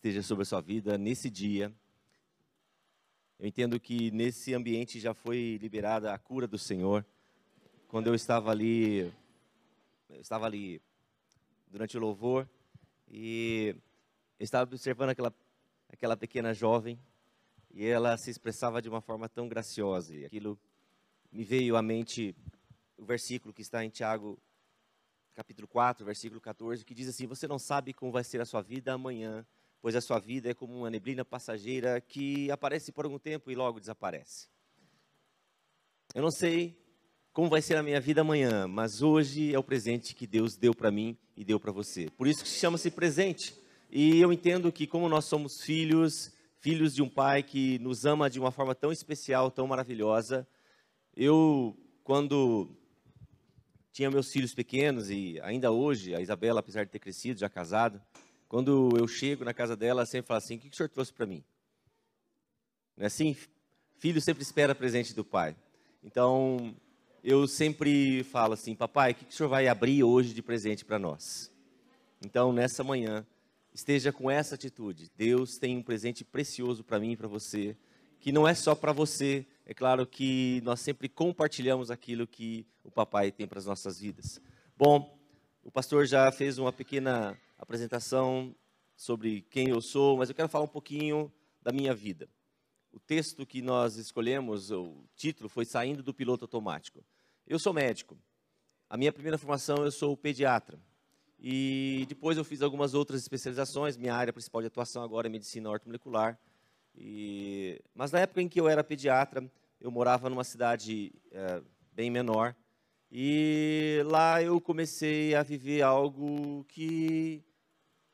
esteja sobre a sua vida nesse dia. Eu entendo que nesse ambiente já foi liberada a cura do Senhor. Quando eu estava ali, eu estava ali durante o louvor e eu estava observando aquela aquela pequena jovem e ela se expressava de uma forma tão graciosa. E aquilo me veio à mente o versículo que está em Tiago, capítulo 4, versículo 14, que diz assim: Você não sabe como vai ser a sua vida amanhã, pois a sua vida é como uma neblina passageira que aparece por algum tempo e logo desaparece. Eu não sei como vai ser a minha vida amanhã, mas hoje é o presente que Deus deu para mim e deu para você. Por isso que chama-se presente. E eu entendo que como nós somos filhos, filhos de um pai que nos ama de uma forma tão especial, tão maravilhosa, eu quando tinha meus filhos pequenos e ainda hoje, a Isabela, apesar de ter crescido, já casado, quando eu chego na casa dela, ela sempre fala assim: "O que o senhor trouxe para mim?" Não é assim? Filho sempre espera presente do pai. Então, eu sempre falo assim: "Papai, o que o senhor vai abrir hoje de presente para nós?" Então, nessa manhã, esteja com essa atitude. Deus tem um presente precioso para mim e para você, que não é só para você. É claro que nós sempre compartilhamos aquilo que o papai tem para as nossas vidas. Bom, o pastor já fez uma pequena apresentação sobre quem eu sou, mas eu quero falar um pouquinho da minha vida. O texto que nós escolhemos, o título foi Saindo do Piloto Automático. Eu sou médico. A minha primeira formação, eu sou pediatra. E depois eu fiz algumas outras especializações. Minha área principal de atuação agora é medicina ortomolecular. E... Mas na época em que eu era pediatra, eu morava numa cidade é, bem menor. E lá eu comecei a viver algo que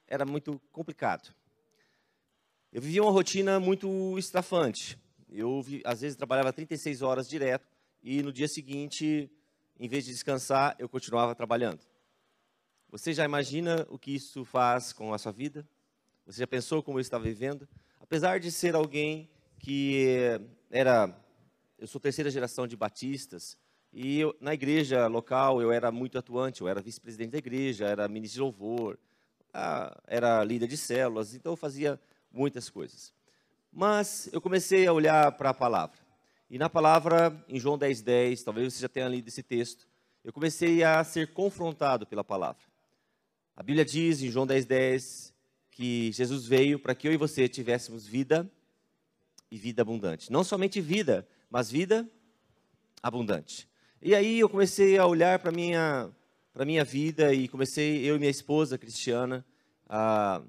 era muito complicado. Eu vivia uma rotina muito estafante. Eu, às vezes, trabalhava 36 horas direto e no dia seguinte, em vez de descansar, eu continuava trabalhando. Você já imagina o que isso faz com a sua vida? Você já pensou como eu estava vivendo? Apesar de ser alguém que era, eu sou terceira geração de batistas, e eu, na igreja local eu era muito atuante, eu era vice-presidente da igreja, era ministro de louvor, ah, era líder de células, então eu fazia muitas coisas. Mas eu comecei a olhar para a palavra. E na palavra, em João 10,10, 10, talvez você já tenha lido esse texto, eu comecei a ser confrontado pela palavra. A Bíblia diz em João 10,10 10, que Jesus veio para que eu e você tivéssemos vida e vida abundante. Não somente vida, mas vida abundante. E aí eu comecei a olhar para a minha, minha vida e comecei, eu e minha esposa, Cristiana,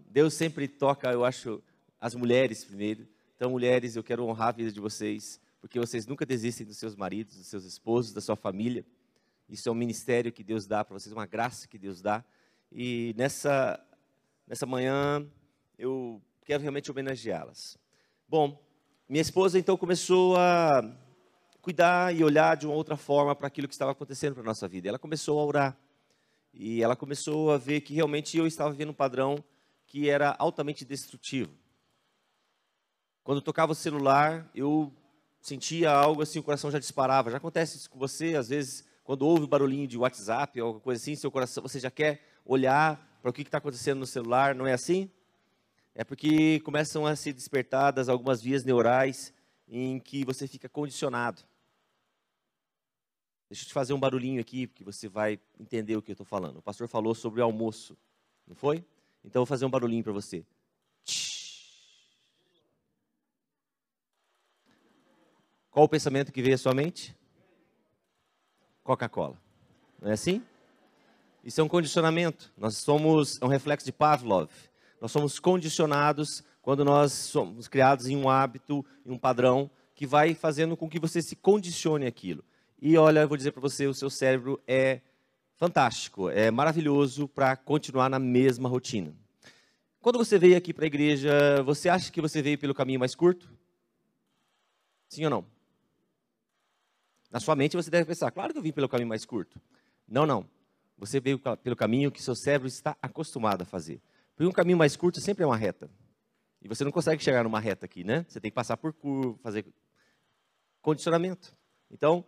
Deus sempre toca, eu acho, as mulheres primeiro. Então, mulheres, eu quero honrar a vida de vocês, porque vocês nunca desistem dos seus maridos, dos seus esposos, da sua família. Isso é um ministério que Deus dá para vocês, uma graça que Deus dá. E nessa, nessa manhã eu quero realmente homenageá-las. Bom, minha esposa então começou a cuidar e olhar de uma outra forma para aquilo que estava acontecendo para nossa vida. Ela começou a orar. E ela começou a ver que realmente eu estava vivendo um padrão que era altamente destrutivo. Quando tocava o celular, eu sentia algo assim, o coração já disparava. Já acontece isso com você, às vezes, quando ouve o barulhinho de WhatsApp ou alguma coisa assim, seu coração, você já quer olhar para o que está acontecendo no celular, não é assim? É porque começam a ser despertadas algumas vias neurais em que você fica condicionado. Deixa eu te fazer um barulhinho aqui, porque você vai entender o que eu estou falando. O pastor falou sobre o almoço, não foi? Então eu vou fazer um barulhinho para você. Qual o pensamento que veio à sua mente? Coca-Cola. Não é assim? Isso é um condicionamento. Nós somos é um reflexo de Pavlov. Nós somos condicionados quando nós somos criados em um hábito, em um padrão que vai fazendo com que você se condicione aquilo. E olha, eu vou dizer para você, o seu cérebro é fantástico, é maravilhoso para continuar na mesma rotina. Quando você veio aqui para a igreja, você acha que você veio pelo caminho mais curto? Sim ou não? Na sua mente você deve pensar, claro que eu vim pelo caminho mais curto. Não, não. Você veio pelo caminho que seu cérebro está acostumado a fazer. Porque um caminho mais curto sempre é uma reta. E você não consegue chegar numa reta aqui, né? Você tem que passar por curva, fazer condicionamento. Então,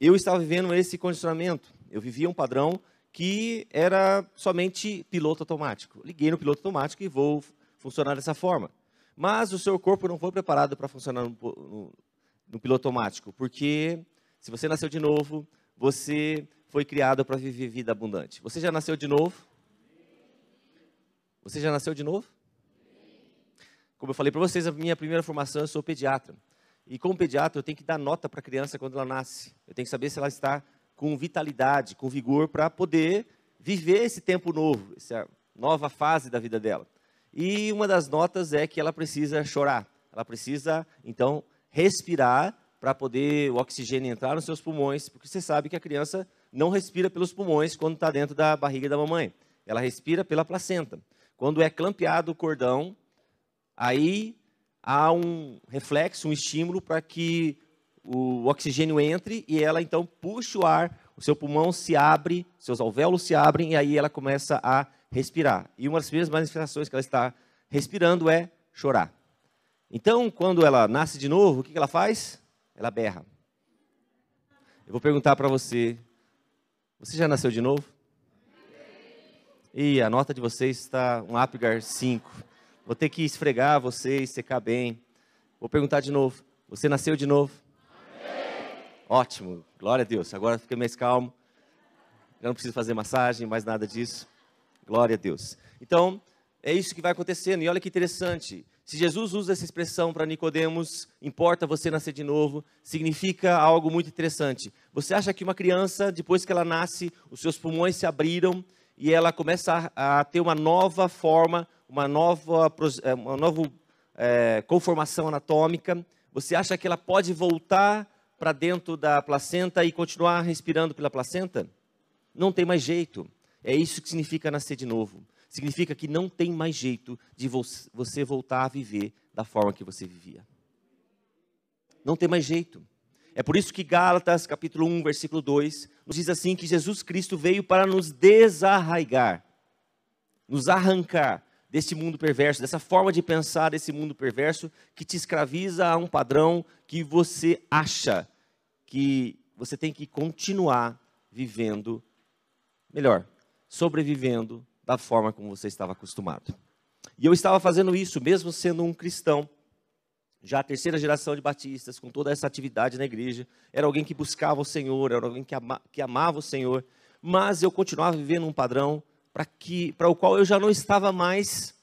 eu estava vivendo esse condicionamento. Eu vivia um padrão que era somente piloto automático. Liguei no piloto automático e vou funcionar dessa forma. Mas o seu corpo não foi preparado para funcionar no, no, no piloto automático, porque se você nasceu de novo, você foi criado para viver vida abundante. Você já nasceu de novo? Você já nasceu de novo? Como eu falei para vocês, a minha primeira formação, eu sou pediatra. E como pediatra, eu tenho que dar nota para a criança quando ela nasce. Eu tenho que saber se ela está com vitalidade, com vigor, para poder viver esse tempo novo, essa nova fase da vida dela. E uma das notas é que ela precisa chorar. Ela precisa, então, respirar para poder o oxigênio entrar nos seus pulmões, porque você sabe que a criança não respira pelos pulmões quando está dentro da barriga da mamãe. Ela respira pela placenta. Quando é clampeado o cordão, aí há um reflexo, um estímulo para que o oxigênio entre e ela então puxa o ar, o seu pulmão se abre, seus alvéolos se abrem e aí ela começa a respirar. E uma das primeiras manifestações que ela está respirando é chorar. Então, quando ela nasce de novo, o que ela faz? Ela berra. Eu vou perguntar para você: você já nasceu de novo? E a nota de vocês está um Apgar 5. Vou ter que esfregar vocês, secar bem. Vou perguntar de novo: você nasceu de novo? Amém. Ótimo, glória a Deus. Agora fica mais calmo. Já não preciso fazer massagem, mais nada disso. Glória a Deus. Então, é isso que vai acontecendo. E olha que interessante. Se Jesus usa essa expressão para Nicodemos, importa você nascer de novo, significa algo muito interessante. Você acha que uma criança, depois que ela nasce, os seus pulmões se abriram e ela começa a, a ter uma nova forma, uma nova, é, uma nova é, conformação anatômica? Você acha que ela pode voltar para dentro da placenta e continuar respirando pela placenta? Não tem mais jeito. É isso que significa nascer de novo significa que não tem mais jeito de você voltar a viver da forma que você vivia. Não tem mais jeito. É por isso que Gálatas, capítulo 1, versículo 2, nos diz assim que Jesus Cristo veio para nos desarraigar, nos arrancar desse mundo perverso, dessa forma de pensar desse mundo perverso que te escraviza a um padrão que você acha que você tem que continuar vivendo melhor, sobrevivendo da forma como você estava acostumado. E eu estava fazendo isso, mesmo sendo um cristão, já a terceira geração de batistas, com toda essa atividade na igreja. Era alguém que buscava o Senhor, era alguém que, ama, que amava o Senhor, mas eu continuava vivendo um padrão para o qual eu já não estava mais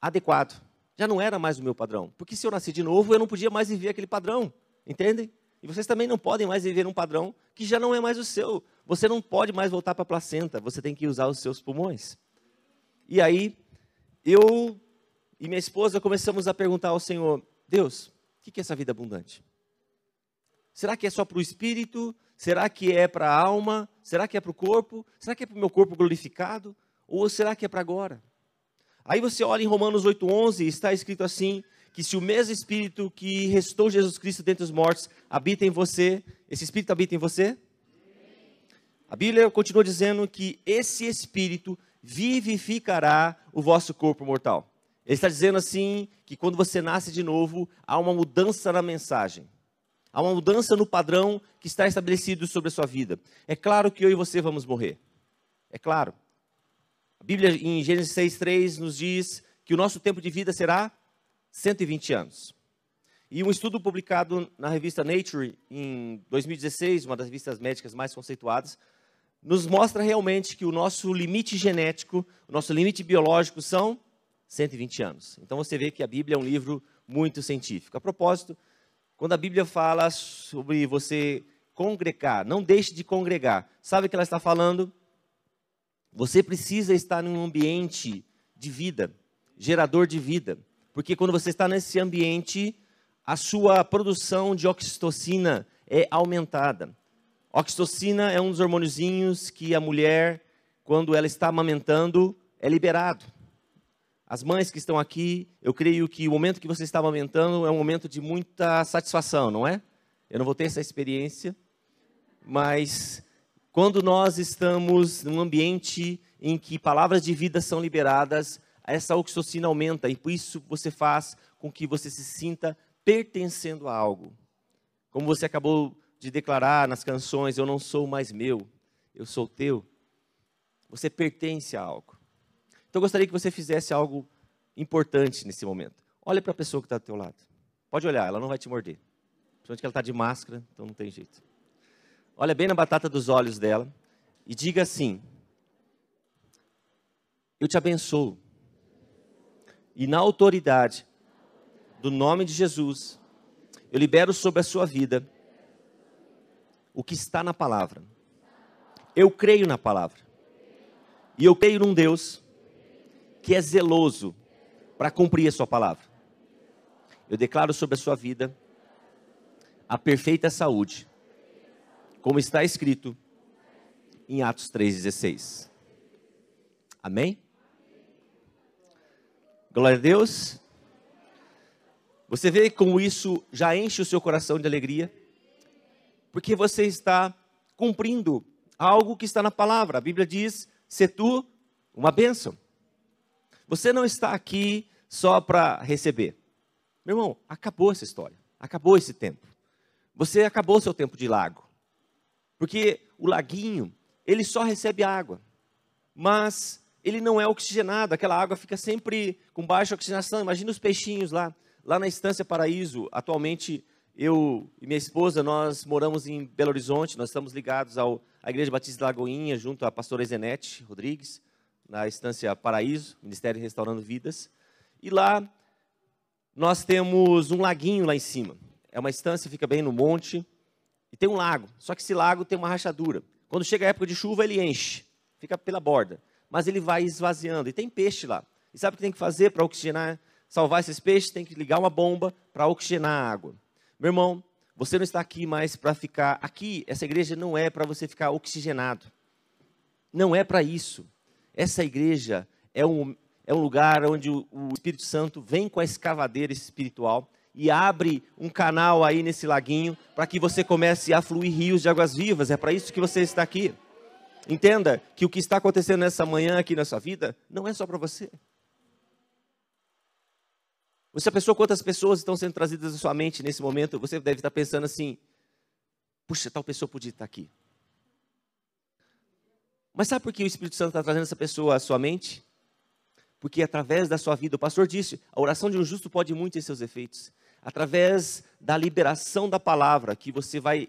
adequado. Já não era mais o meu padrão. Porque se eu nasci de novo, eu não podia mais viver aquele padrão. Entendem? E vocês também não podem mais viver um padrão que já não é mais o seu. Você não pode mais voltar para a placenta, você tem que usar os seus pulmões. E aí, eu e minha esposa começamos a perguntar ao Senhor: Deus, o que é essa vida abundante? Será que é só para o espírito? Será que é para a alma? Será que é para o corpo? Será que é para o meu corpo glorificado? Ou será que é para agora? Aí você olha em Romanos 8,11, está escrito assim: que se o mesmo Espírito que restou Jesus Cristo dentre os mortos habita em você, esse Espírito habita em você? A Bíblia continua dizendo que esse Espírito vivificará o vosso corpo mortal. Ele está dizendo assim que quando você nasce de novo, há uma mudança na mensagem. Há uma mudança no padrão que está estabelecido sobre a sua vida. É claro que eu e você vamos morrer. É claro. A Bíblia em Gênesis 6:3 nos diz que o nosso tempo de vida será 120 anos. E um estudo publicado na revista Nature em 2016, uma das revistas médicas mais conceituadas, nos mostra realmente que o nosso limite genético, o nosso limite biológico são 120 anos. Então você vê que a Bíblia é um livro muito científico. A propósito, quando a Bíblia fala sobre você congregar, não deixe de congregar. Sabe o que ela está falando? Você precisa estar em um ambiente de vida, gerador de vida. Porque quando você está nesse ambiente, a sua produção de oxitocina é aumentada. Oxitocina é um dos hormôniozinhos que a mulher, quando ela está amamentando, é liberado. As mães que estão aqui, eu creio que o momento que você está amamentando é um momento de muita satisfação, não é? Eu não vou ter essa experiência, mas quando nós estamos num ambiente em que palavras de vida são liberadas, essa oxitocina aumenta e por isso você faz com que você se sinta pertencendo a algo. Como você acabou de declarar nas canções: Eu não sou mais meu, eu sou teu. Você pertence a algo. Então eu gostaria que você fizesse algo importante nesse momento. Olha para a pessoa que está do teu lado. Pode olhar, ela não vai te morder. Principalmente que ela está de máscara, então não tem jeito. Olha bem na batata dos olhos dela e diga assim: Eu te abençoo. E na autoridade do nome de Jesus, eu libero sobre a sua vida o que está na palavra. Eu creio na palavra. E eu creio num Deus que é zeloso para cumprir a sua palavra. Eu declaro sobre a sua vida a perfeita saúde, como está escrito em Atos 3,16. Amém? Glória a Deus. Você vê como isso já enche o seu coração de alegria? Porque você está cumprindo algo que está na palavra. A Bíblia diz: se tu uma bênção. Você não está aqui só para receber. Meu irmão, acabou essa história. Acabou esse tempo. Você acabou seu tempo de lago. Porque o laguinho, ele só recebe água. Mas ele não é oxigenado, aquela água fica sempre com baixa oxigenação. Imagina os peixinhos lá. Lá na Estância Paraíso, atualmente eu e minha esposa, nós moramos em Belo Horizonte, nós estamos ligados ao, à Igreja Batista da Lagoinha, junto à pastora Zenete Rodrigues, na Estância Paraíso, Ministério Restaurando Vidas. E lá nós temos um laguinho lá em cima. É uma estância, fica bem no monte, e tem um lago. Só que esse lago tem uma rachadura. Quando chega a época de chuva, ele enche, fica pela borda. Mas ele vai esvaziando, e tem peixe lá. E sabe o que tem que fazer para oxigenar, salvar esses peixes? Tem que ligar uma bomba para oxigenar a água. Meu irmão, você não está aqui mais para ficar. Aqui, essa igreja não é para você ficar oxigenado. Não é para isso. Essa igreja é um, é um lugar onde o, o Espírito Santo vem com a escavadeira espiritual e abre um canal aí nesse laguinho para que você comece a fluir rios de águas vivas. É para isso que você está aqui. Entenda que o que está acontecendo nessa manhã aqui na sua vida não é só para você. Você pensou quantas pessoas estão sendo trazidas à sua mente nesse momento? Você deve estar pensando assim: puxa, tal pessoa podia estar aqui. Mas sabe por que o Espírito Santo está trazendo essa pessoa à sua mente? Porque através da sua vida, o pastor disse, a oração de um justo pode muito em seus efeitos. Através da liberação da palavra que você vai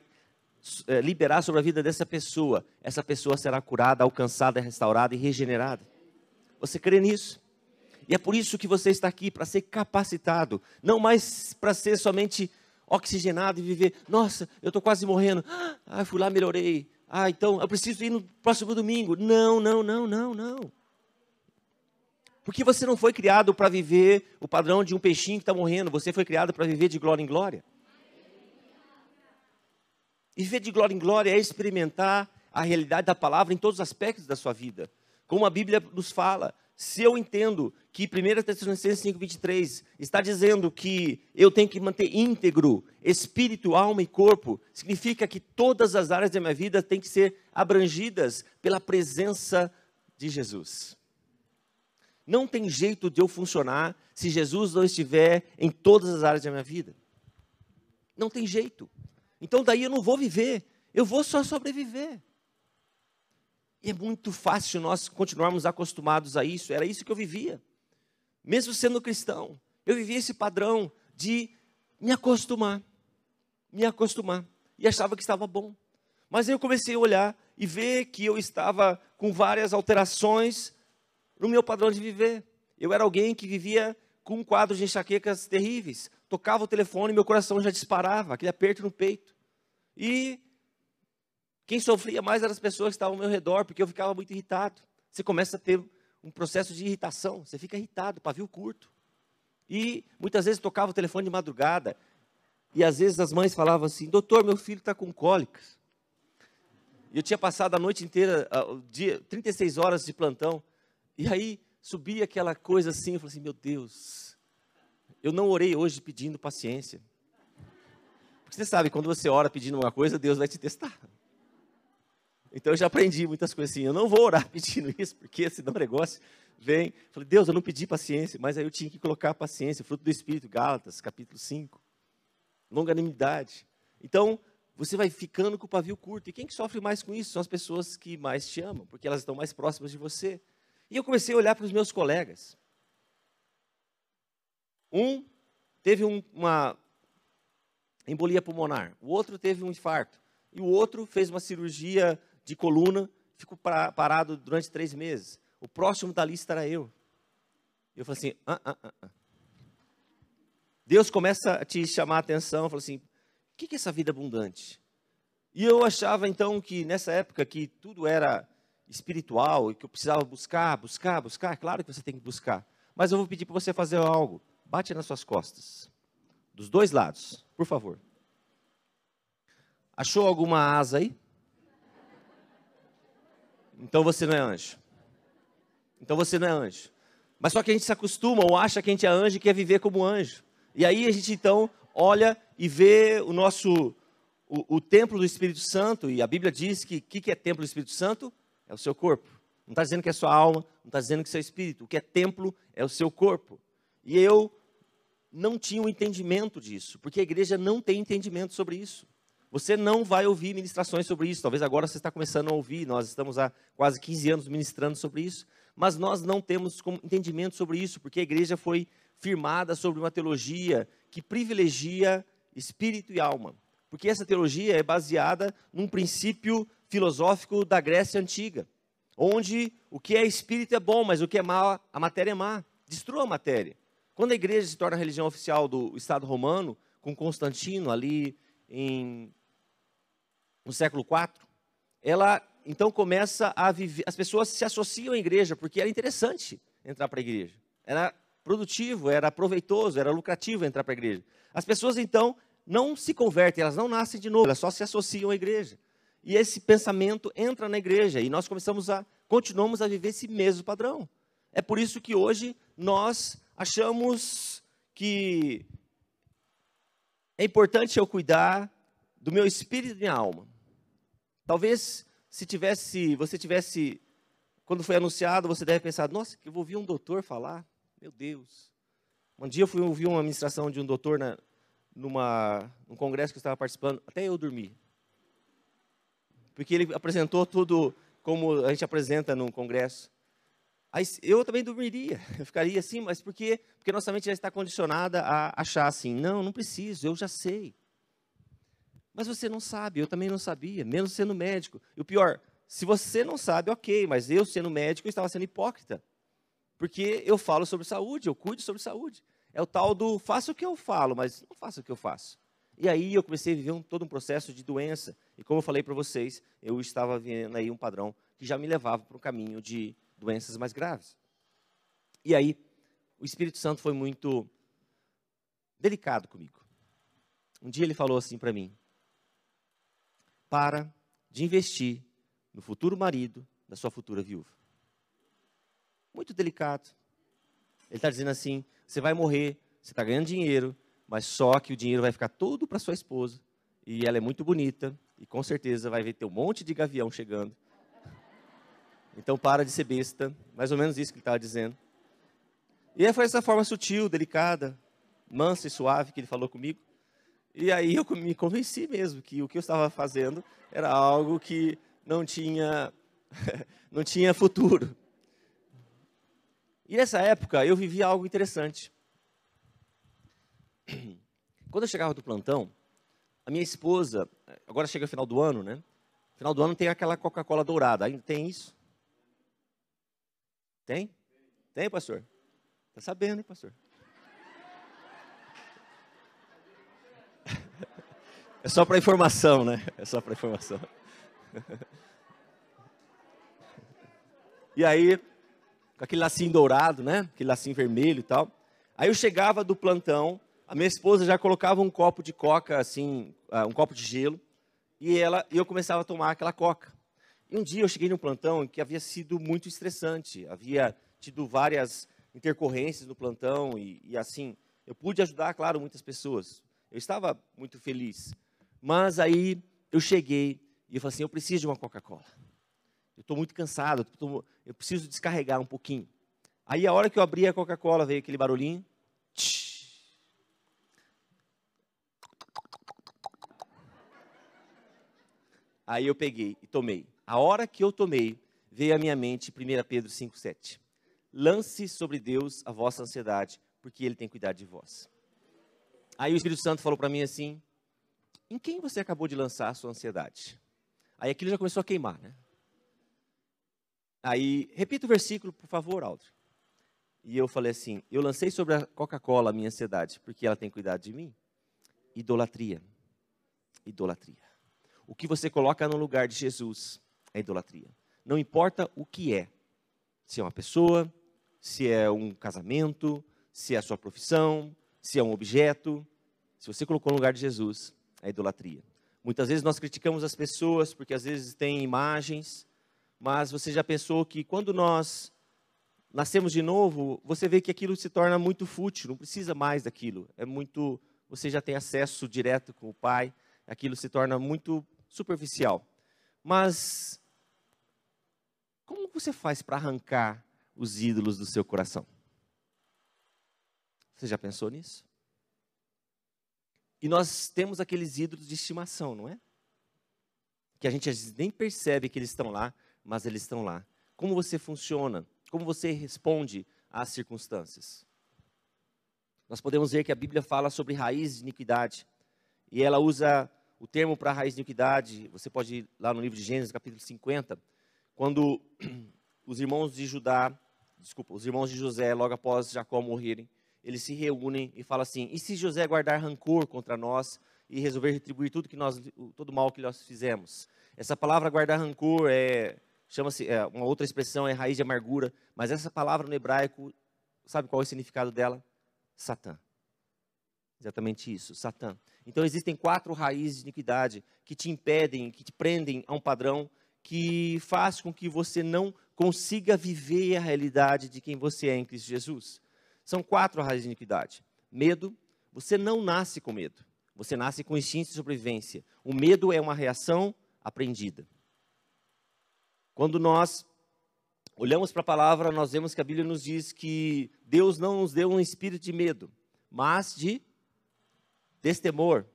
é, liberar sobre a vida dessa pessoa, essa pessoa será curada, alcançada, restaurada e regenerada. Você crê nisso? E é por isso que você está aqui, para ser capacitado, não mais para ser somente oxigenado e viver, nossa, eu estou quase morrendo, ah, fui lá, melhorei, ah, então eu preciso ir no próximo domingo. Não, não, não, não, não. Porque você não foi criado para viver o padrão de um peixinho que está morrendo, você foi criado para viver de glória em glória. E viver de glória em glória é experimentar a realidade da palavra em todos os aspectos da sua vida. Como a Bíblia nos fala, se eu entendo que 1 Tessalonicenses 5,23 está dizendo que eu tenho que manter íntegro espírito, alma e corpo, significa que todas as áreas da minha vida têm que ser abrangidas pela presença de Jesus. Não tem jeito de eu funcionar se Jesus não estiver em todas as áreas da minha vida. Não tem jeito. Então daí eu não vou viver, eu vou só sobreviver. E é muito fácil nós continuarmos acostumados a isso. Era isso que eu vivia. Mesmo sendo cristão, eu vivia esse padrão de me acostumar. Me acostumar. E achava que estava bom. Mas eu comecei a olhar e ver que eu estava com várias alterações no meu padrão de viver. Eu era alguém que vivia com um quadro de enxaquecas terríveis. Tocava o telefone e meu coração já disparava, aquele aperto no peito. E quem sofria mais eram as pessoas que estavam ao meu redor, porque eu ficava muito irritado. Você começa a ter um processo de irritação, você fica irritado, pavio curto. E muitas vezes tocava o telefone de madrugada, e às vezes as mães falavam assim: Doutor, meu filho está com cólicas. E eu tinha passado a noite inteira, o dia, 36 horas de plantão, e aí subia aquela coisa assim, eu falei assim: Meu Deus, eu não orei hoje pedindo paciência. Porque você sabe, quando você ora pedindo uma coisa, Deus vai te testar. Então eu já aprendi muitas coisas assim. Eu não vou orar pedindo isso, porque senão o negócio vem. Falei, Deus, eu não pedi paciência, mas aí eu tinha que colocar paciência, fruto do Espírito, Gálatas, capítulo 5. Longanimidade. Então, você vai ficando com o pavio curto. E quem que sofre mais com isso? São as pessoas que mais te amam, porque elas estão mais próximas de você. E eu comecei a olhar para os meus colegas. Um teve um, uma embolia pulmonar, o outro teve um infarto, e o outro fez uma cirurgia de coluna, ficou parado durante três meses. O próximo da lista era eu. Eu falei assim, ah, ah, ah, ah. Deus começa a te chamar a atenção, fala assim, o que é essa vida abundante? E eu achava então que nessa época que tudo era espiritual e que eu precisava buscar, buscar, buscar, claro que você tem que buscar. Mas eu vou pedir para você fazer algo. Bate nas suas costas. Dos dois lados, por favor. Achou alguma asa aí? Então você não é anjo. Então você não é anjo. Mas só que a gente se acostuma ou acha que a gente é anjo e quer viver como anjo. E aí a gente então olha e vê o nosso o, o templo do Espírito Santo, e a Bíblia diz que o que, que é templo do Espírito Santo? É o seu corpo. Não está dizendo que é sua alma, não está dizendo que é seu espírito. O que é templo é o seu corpo. E eu não tinha um entendimento disso, porque a igreja não tem entendimento sobre isso. Você não vai ouvir ministrações sobre isso. Talvez agora você está começando a ouvir. Nós estamos há quase 15 anos ministrando sobre isso. Mas nós não temos entendimento sobre isso, porque a igreja foi firmada sobre uma teologia que privilegia espírito e alma. Porque essa teologia é baseada num princípio filosófico da Grécia Antiga, onde o que é espírito é bom, mas o que é mal, a matéria é má. Destrua a matéria. Quando a igreja se torna a religião oficial do Estado romano, com Constantino ali em, no século IV, ela então começa a viver. As pessoas se associam à igreja porque era interessante entrar para a igreja. Era produtivo, era proveitoso, era lucrativo entrar para a igreja. As pessoas então não se convertem, elas não nascem de novo, elas só se associam à igreja. E esse pensamento entra na igreja e nós começamos a continuamos a viver esse mesmo padrão. É por isso que hoje nós achamos que é importante eu cuidar do meu espírito e minha alma. Talvez se tivesse, você tivesse quando foi anunciado, você deve pensar: "Nossa, que eu vou ouvir um doutor falar. Meu Deus". Um dia eu fui ouvir uma ministração de um doutor na, numa, num congresso que eu estava participando, até eu dormi. Porque ele apresentou tudo como a gente apresenta num congresso. Aí eu também dormiria, eu ficaria assim, mas por quê? Porque nossa mente já está condicionada a achar assim, não, não preciso, eu já sei. Mas você não sabe, eu também não sabia, menos sendo médico. E o pior, se você não sabe, ok, mas eu sendo médico, eu estava sendo hipócrita. Porque eu falo sobre saúde, eu cuido sobre saúde. É o tal do faça o que eu falo, mas não faça o que eu faço. E aí eu comecei a viver um, todo um processo de doença. E como eu falei para vocês, eu estava vendo aí um padrão que já me levava para um caminho de doenças mais graves. E aí, o Espírito Santo foi muito delicado comigo. Um dia ele falou assim para mim: para de investir no futuro marido da sua futura viúva. Muito delicado. Ele está dizendo assim: você vai morrer, você está ganhando dinheiro, mas só que o dinheiro vai ficar todo para sua esposa. E ela é muito bonita, e com certeza vai ver ter um monte de gavião chegando. Então para de ser besta, mais ou menos isso que ele estava dizendo. E foi essa forma sutil, delicada, mansa e suave que ele falou comigo. E aí eu me convenci mesmo que o que eu estava fazendo era algo que não tinha, não tinha futuro. E nessa época eu vivia algo interessante. Quando eu chegava do plantão, a minha esposa, agora chega o final do ano, né? Final do ano tem aquela Coca-Cola dourada. Ainda tem isso? Tem? Tem, pastor? Tá sabendo, hein, pastor? É só para informação, né? É só para informação. E aí, com aquele lacinho dourado, né? Aquele lacinho vermelho e tal. Aí eu chegava do plantão, a minha esposa já colocava um copo de coca, assim, uh, um copo de gelo, e ela, eu começava a tomar aquela coca. E um dia eu cheguei num plantão que havia sido muito estressante, havia tido várias intercorrências no plantão e, e assim, eu pude ajudar, claro, muitas pessoas. Eu estava muito feliz. Mas aí eu cheguei e eu falei assim, eu preciso de uma Coca-Cola eu estou muito cansado, eu, tô, eu preciso descarregar um pouquinho. Aí a hora que eu abri a Coca-Cola, veio aquele barulhinho. Aí eu peguei e tomei. A hora que eu tomei, veio à minha mente 1 Pedro 5,7. Lance sobre Deus a vossa ansiedade, porque Ele tem cuidado de vós. Aí o Espírito Santo falou para mim assim: em quem você acabou de lançar a sua ansiedade? Aí aquilo já começou a queimar, né? Aí, repita o versículo, por favor, Aldo. E eu falei assim: eu lancei sobre a Coca-Cola a minha ansiedade, porque ela tem cuidado de mim. Idolatria. Idolatria. O que você coloca no lugar de Jesus é idolatria. Não importa o que é. Se é uma pessoa, se é um casamento, se é a sua profissão, se é um objeto. Se você colocou no lugar de Jesus, é idolatria. Muitas vezes nós criticamos as pessoas porque às vezes têm imagens, mas você já pensou que quando nós nascemos de novo, você vê que aquilo se torna muito fútil, não precisa mais daquilo. É muito, você já tem acesso direto com o Pai, aquilo se torna muito superficial. Mas como você faz para arrancar os ídolos do seu coração? Você já pensou nisso? E nós temos aqueles ídolos de estimação, não é? Que a gente às vezes nem percebe que eles estão lá, mas eles estão lá. Como você funciona? Como você responde às circunstâncias? Nós podemos ver que a Bíblia fala sobre raiz de iniquidade. E ela usa o termo para raiz de iniquidade. Você pode ir lá no livro de Gênesis, capítulo 50, quando os irmãos de Judá, desculpa, os irmãos de José, logo após Jacó morrerem, eles se reúnem e falam assim: e se José guardar rancor contra nós e resolver retribuir tudo que nós, todo mal que nós fizemos? Essa palavra guardar rancor é chama-se é, uma outra expressão é raiz de amargura, mas essa palavra no hebraico, sabe qual é o significado dela? Satã. Exatamente isso, Satã. Então existem quatro raízes de iniquidade que te impedem, que te prendem a um padrão que faz com que você não consiga viver a realidade de quem você é em Cristo Jesus. São quatro raízes de iniquidade. Medo, você não nasce com medo. Você nasce com instinto de sobrevivência. O medo é uma reação aprendida. Quando nós olhamos para a palavra, nós vemos que a Bíblia nos diz que Deus não nos deu um espírito de medo, mas de destemor.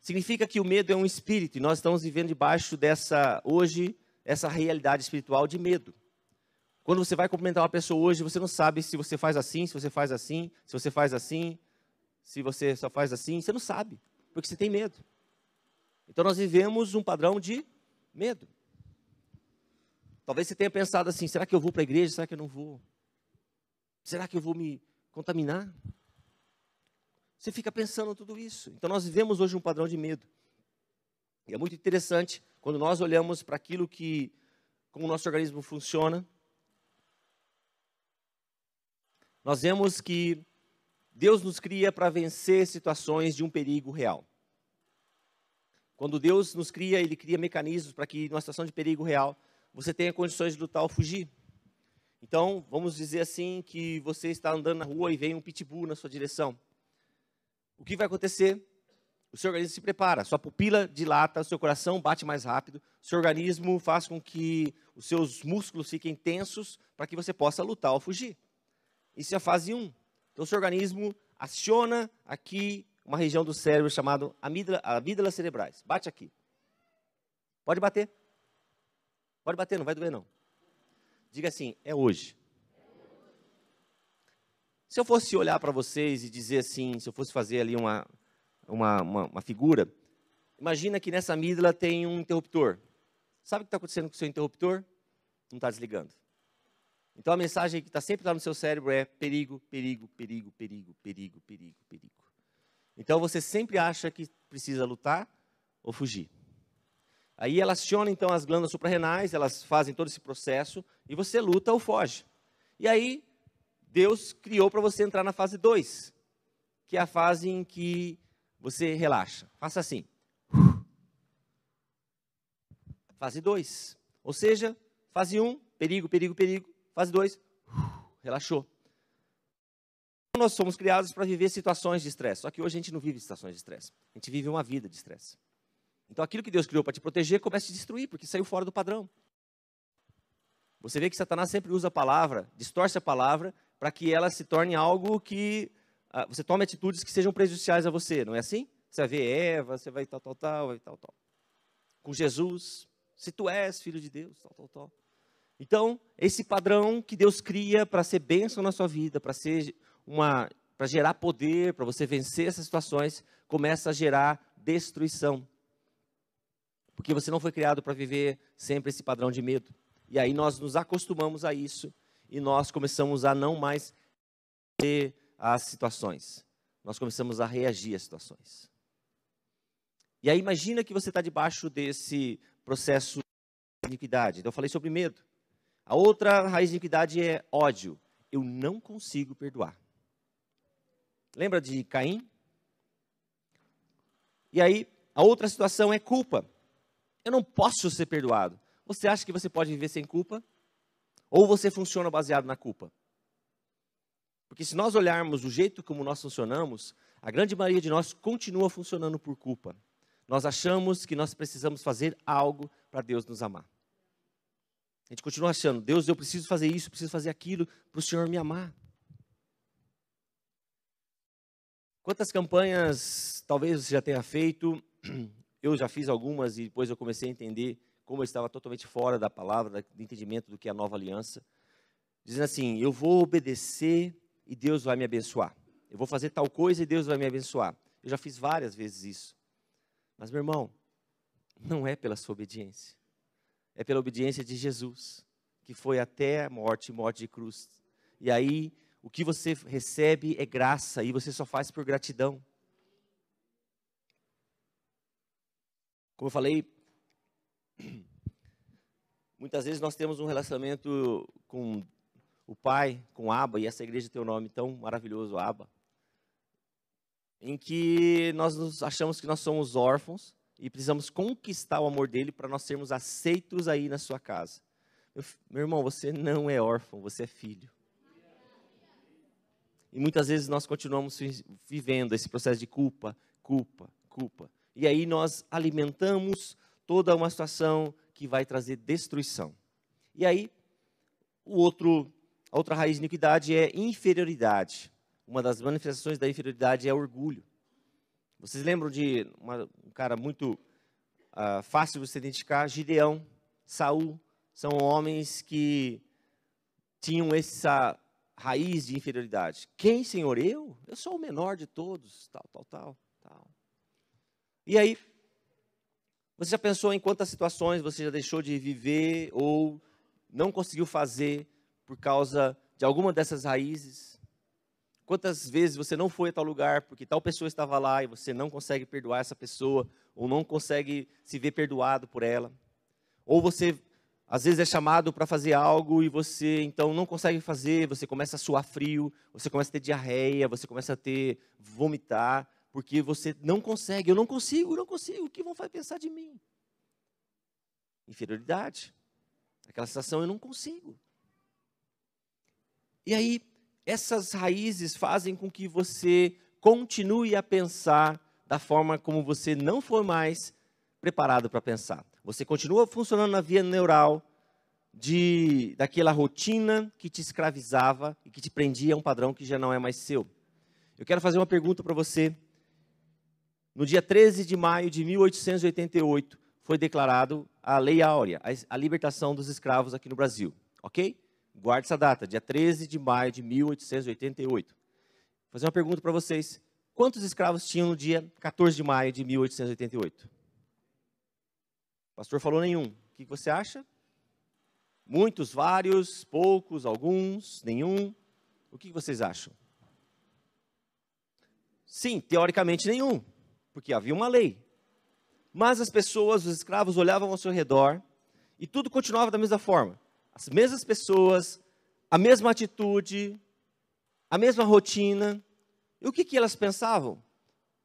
Significa que o medo é um espírito e nós estamos vivendo debaixo dessa, hoje, essa realidade espiritual de medo. Quando você vai cumprimentar uma pessoa hoje, você não sabe se você faz assim, se você faz assim, se você faz assim, se você só faz assim, você não sabe, porque você tem medo. Então nós vivemos um padrão de medo. Talvez você tenha pensado assim: será que eu vou para a igreja? Será que eu não vou? Será que eu vou me contaminar? Você fica pensando tudo isso. Então nós vivemos hoje um padrão de medo. E é muito interessante quando nós olhamos para aquilo que, como o nosso organismo funciona, nós vemos que Deus nos cria para vencer situações de um perigo real. Quando Deus nos cria, Ele cria mecanismos para que, numa situação de perigo real, você tenha condições de lutar ou fugir. Então, vamos dizer assim que você está andando na rua e vem um pitbull na sua direção. O que vai acontecer? O seu organismo se prepara, sua pupila dilata, seu coração bate mais rápido, seu organismo faz com que os seus músculos fiquem tensos para que você possa lutar ou fugir. Isso é a fase 1. Então, o seu organismo aciona aqui uma região do cérebro chamada amígdala, amígdalas cerebrais. Bate aqui. Pode bater. Pode bater, não vai doer não. Diga assim, é hoje. Se eu fosse olhar para vocês e dizer assim, se eu fosse fazer ali uma, uma, uma, uma figura, imagina que nessa amígdala tem um interruptor. Sabe o que está acontecendo com o seu interruptor? Não está desligando. Então a mensagem que está sempre lá no seu cérebro é perigo, perigo, perigo, perigo, perigo, perigo, perigo. Então você sempre acha que precisa lutar ou fugir. Aí ela aciona então as glândulas suprarrenais, elas fazem todo esse processo e você luta ou foge. E aí Deus criou para você entrar na fase 2, que é a fase em que você relaxa. Faça assim. Fase 2. Ou seja, fase 1, um, perigo, perigo, perigo. Fase 2, relaxou. Nós somos criados para viver situações de estresse. Só que hoje a gente não vive situações de estresse. A gente vive uma vida de estresse. Então aquilo que Deus criou para te proteger começa a te destruir, porque saiu fora do padrão. Você vê que Satanás sempre usa a palavra, distorce a palavra, para que ela se torne algo que uh, você tome atitudes que sejam prejudiciais a você, não é assim? Você vai ver Eva, você vai tal, tal, tal, vai tal, tal. Com Jesus, se tu és filho de Deus, tal, tal, tal. Então, esse padrão que Deus cria para ser bênção na sua vida, para ser uma para gerar poder, para você vencer essas situações, começa a gerar destruição. Porque você não foi criado para viver sempre esse padrão de medo. E aí nós nos acostumamos a isso e nós começamos a não mais ter as situações. Nós começamos a reagir às situações. E aí imagina que você está debaixo desse processo de iniquidade. Então eu falei sobre medo. A outra raiz de iniquidade é ódio. Eu não consigo perdoar. Lembra de Caim? E aí, a outra situação é culpa. Eu não posso ser perdoado. Você acha que você pode viver sem culpa? Ou você funciona baseado na culpa? Porque se nós olharmos o jeito como nós funcionamos, a grande maioria de nós continua funcionando por culpa. Nós achamos que nós precisamos fazer algo para Deus nos amar. A gente continua achando, Deus, eu preciso fazer isso, preciso fazer aquilo para o Senhor me amar. Quantas campanhas talvez você já tenha feito? Eu já fiz algumas e depois eu comecei a entender como eu estava totalmente fora da palavra, do entendimento do que é a nova aliança. Dizendo assim: eu vou obedecer e Deus vai me abençoar. Eu vou fazer tal coisa e Deus vai me abençoar. Eu já fiz várias vezes isso. Mas, meu irmão, não é pela sua obediência. É pela obediência de Jesus, que foi até a morte morte de cruz. E aí, o que você recebe é graça e você só faz por gratidão. Como eu falei, muitas vezes nós temos um relacionamento com o Pai, com Abba, e essa igreja tem um nome tão maravilhoso, Abba em que nós achamos que nós somos órfãos e precisamos conquistar o amor dele para nós sermos aceitos aí na sua casa. Meu, meu irmão, você não é órfão, você é filho. E muitas vezes nós continuamos vivendo esse processo de culpa, culpa, culpa. E aí nós alimentamos toda uma situação que vai trazer destruição. E aí, o outro, a outra raiz de iniquidade é inferioridade uma das manifestações da inferioridade é orgulho. Vocês lembram de uma, um cara muito uh, fácil de você identificar? Gideão, Saul, são homens que tinham essa raiz de inferioridade. Quem, Senhor? Eu? Eu sou o menor de todos, tal, tal, tal, tal. E aí, você já pensou em quantas situações você já deixou de viver ou não conseguiu fazer por causa de alguma dessas raízes? Quantas vezes você não foi a tal lugar porque tal pessoa estava lá e você não consegue perdoar essa pessoa, ou não consegue se ver perdoado por ela? Ou você, às vezes, é chamado para fazer algo e você, então, não consegue fazer, você começa a suar frio, você começa a ter diarreia, você começa a ter, vomitar, porque você não consegue. Eu não consigo, eu não consigo, o que vão pensar de mim? Inferioridade. Aquela sensação, eu não consigo. E aí, essas raízes fazem com que você continue a pensar da forma como você não foi mais preparado para pensar. Você continua funcionando na via neural de daquela rotina que te escravizava e que te prendia a um padrão que já não é mais seu. Eu quero fazer uma pergunta para você. No dia 13 de maio de 1888 foi declarado a Lei Áurea, a libertação dos escravos aqui no Brasil, ok? Guarde essa data, dia 13 de maio de 1888. Vou fazer uma pergunta para vocês. Quantos escravos tinham no dia 14 de maio de 1888? O pastor falou nenhum. O que você acha? Muitos, vários, poucos, alguns, nenhum. O que vocês acham? Sim, teoricamente nenhum, porque havia uma lei. Mas as pessoas, os escravos, olhavam ao seu redor e tudo continuava da mesma forma as mesmas pessoas, a mesma atitude, a mesma rotina. E o que, que elas pensavam?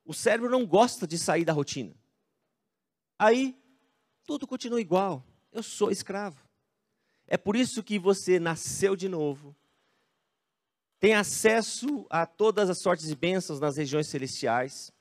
O cérebro não gosta de sair da rotina. Aí, tudo continua igual. Eu sou escravo. É por isso que você nasceu de novo, tem acesso a todas as sortes de bênçãos nas regiões celestiais,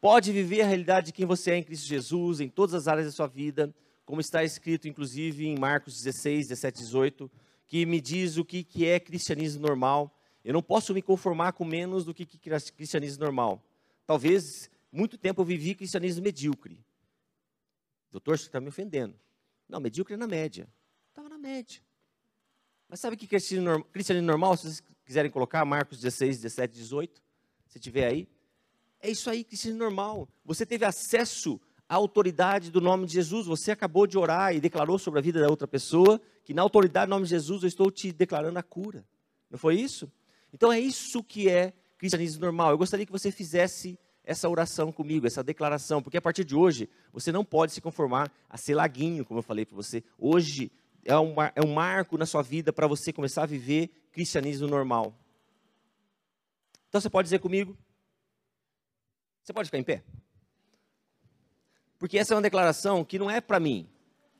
pode viver a realidade de quem você é em Cristo Jesus, em todas as áreas da sua vida, como está escrito inclusive em Marcos 16, 17, 18, que me diz o que, que é cristianismo normal. Eu não posso me conformar com menos do que, que cristianismo normal. Talvez, muito tempo eu vivi cristianismo medíocre. Doutor, você está me ofendendo. Não, medíocre é na média. Estava na média. Mas sabe que cristianismo normal, se vocês quiserem colocar, Marcos 16, 17, 18, se tiver aí, é isso aí, cristianismo normal. Você teve acesso à autoridade do nome de Jesus, você acabou de orar e declarou sobre a vida da outra pessoa, que na autoridade do nome de Jesus eu estou te declarando a cura. Não foi isso? Então é isso que é cristianismo normal. Eu gostaria que você fizesse essa oração comigo, essa declaração, porque a partir de hoje você não pode se conformar a ser laguinho, como eu falei para você. Hoje é um, é um marco na sua vida para você começar a viver cristianismo normal. Então você pode dizer comigo? Você pode ficar em pé? Porque essa é uma declaração que não é para mim.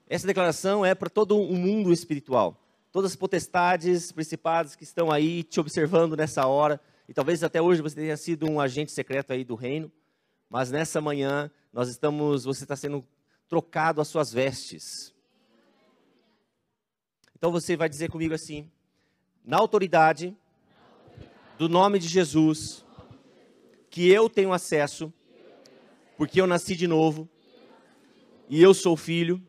Essa declaração é para todo o mundo espiritual. Todas as potestades, principados que estão aí te observando nessa hora. E talvez até hoje você tenha sido um agente secreto aí do reino. Mas nessa manhã, nós estamos, você está sendo trocado as suas vestes. Então você vai dizer comigo assim: na autoridade do nome de Jesus, que eu tenho acesso, porque eu nasci de novo e eu sou filho,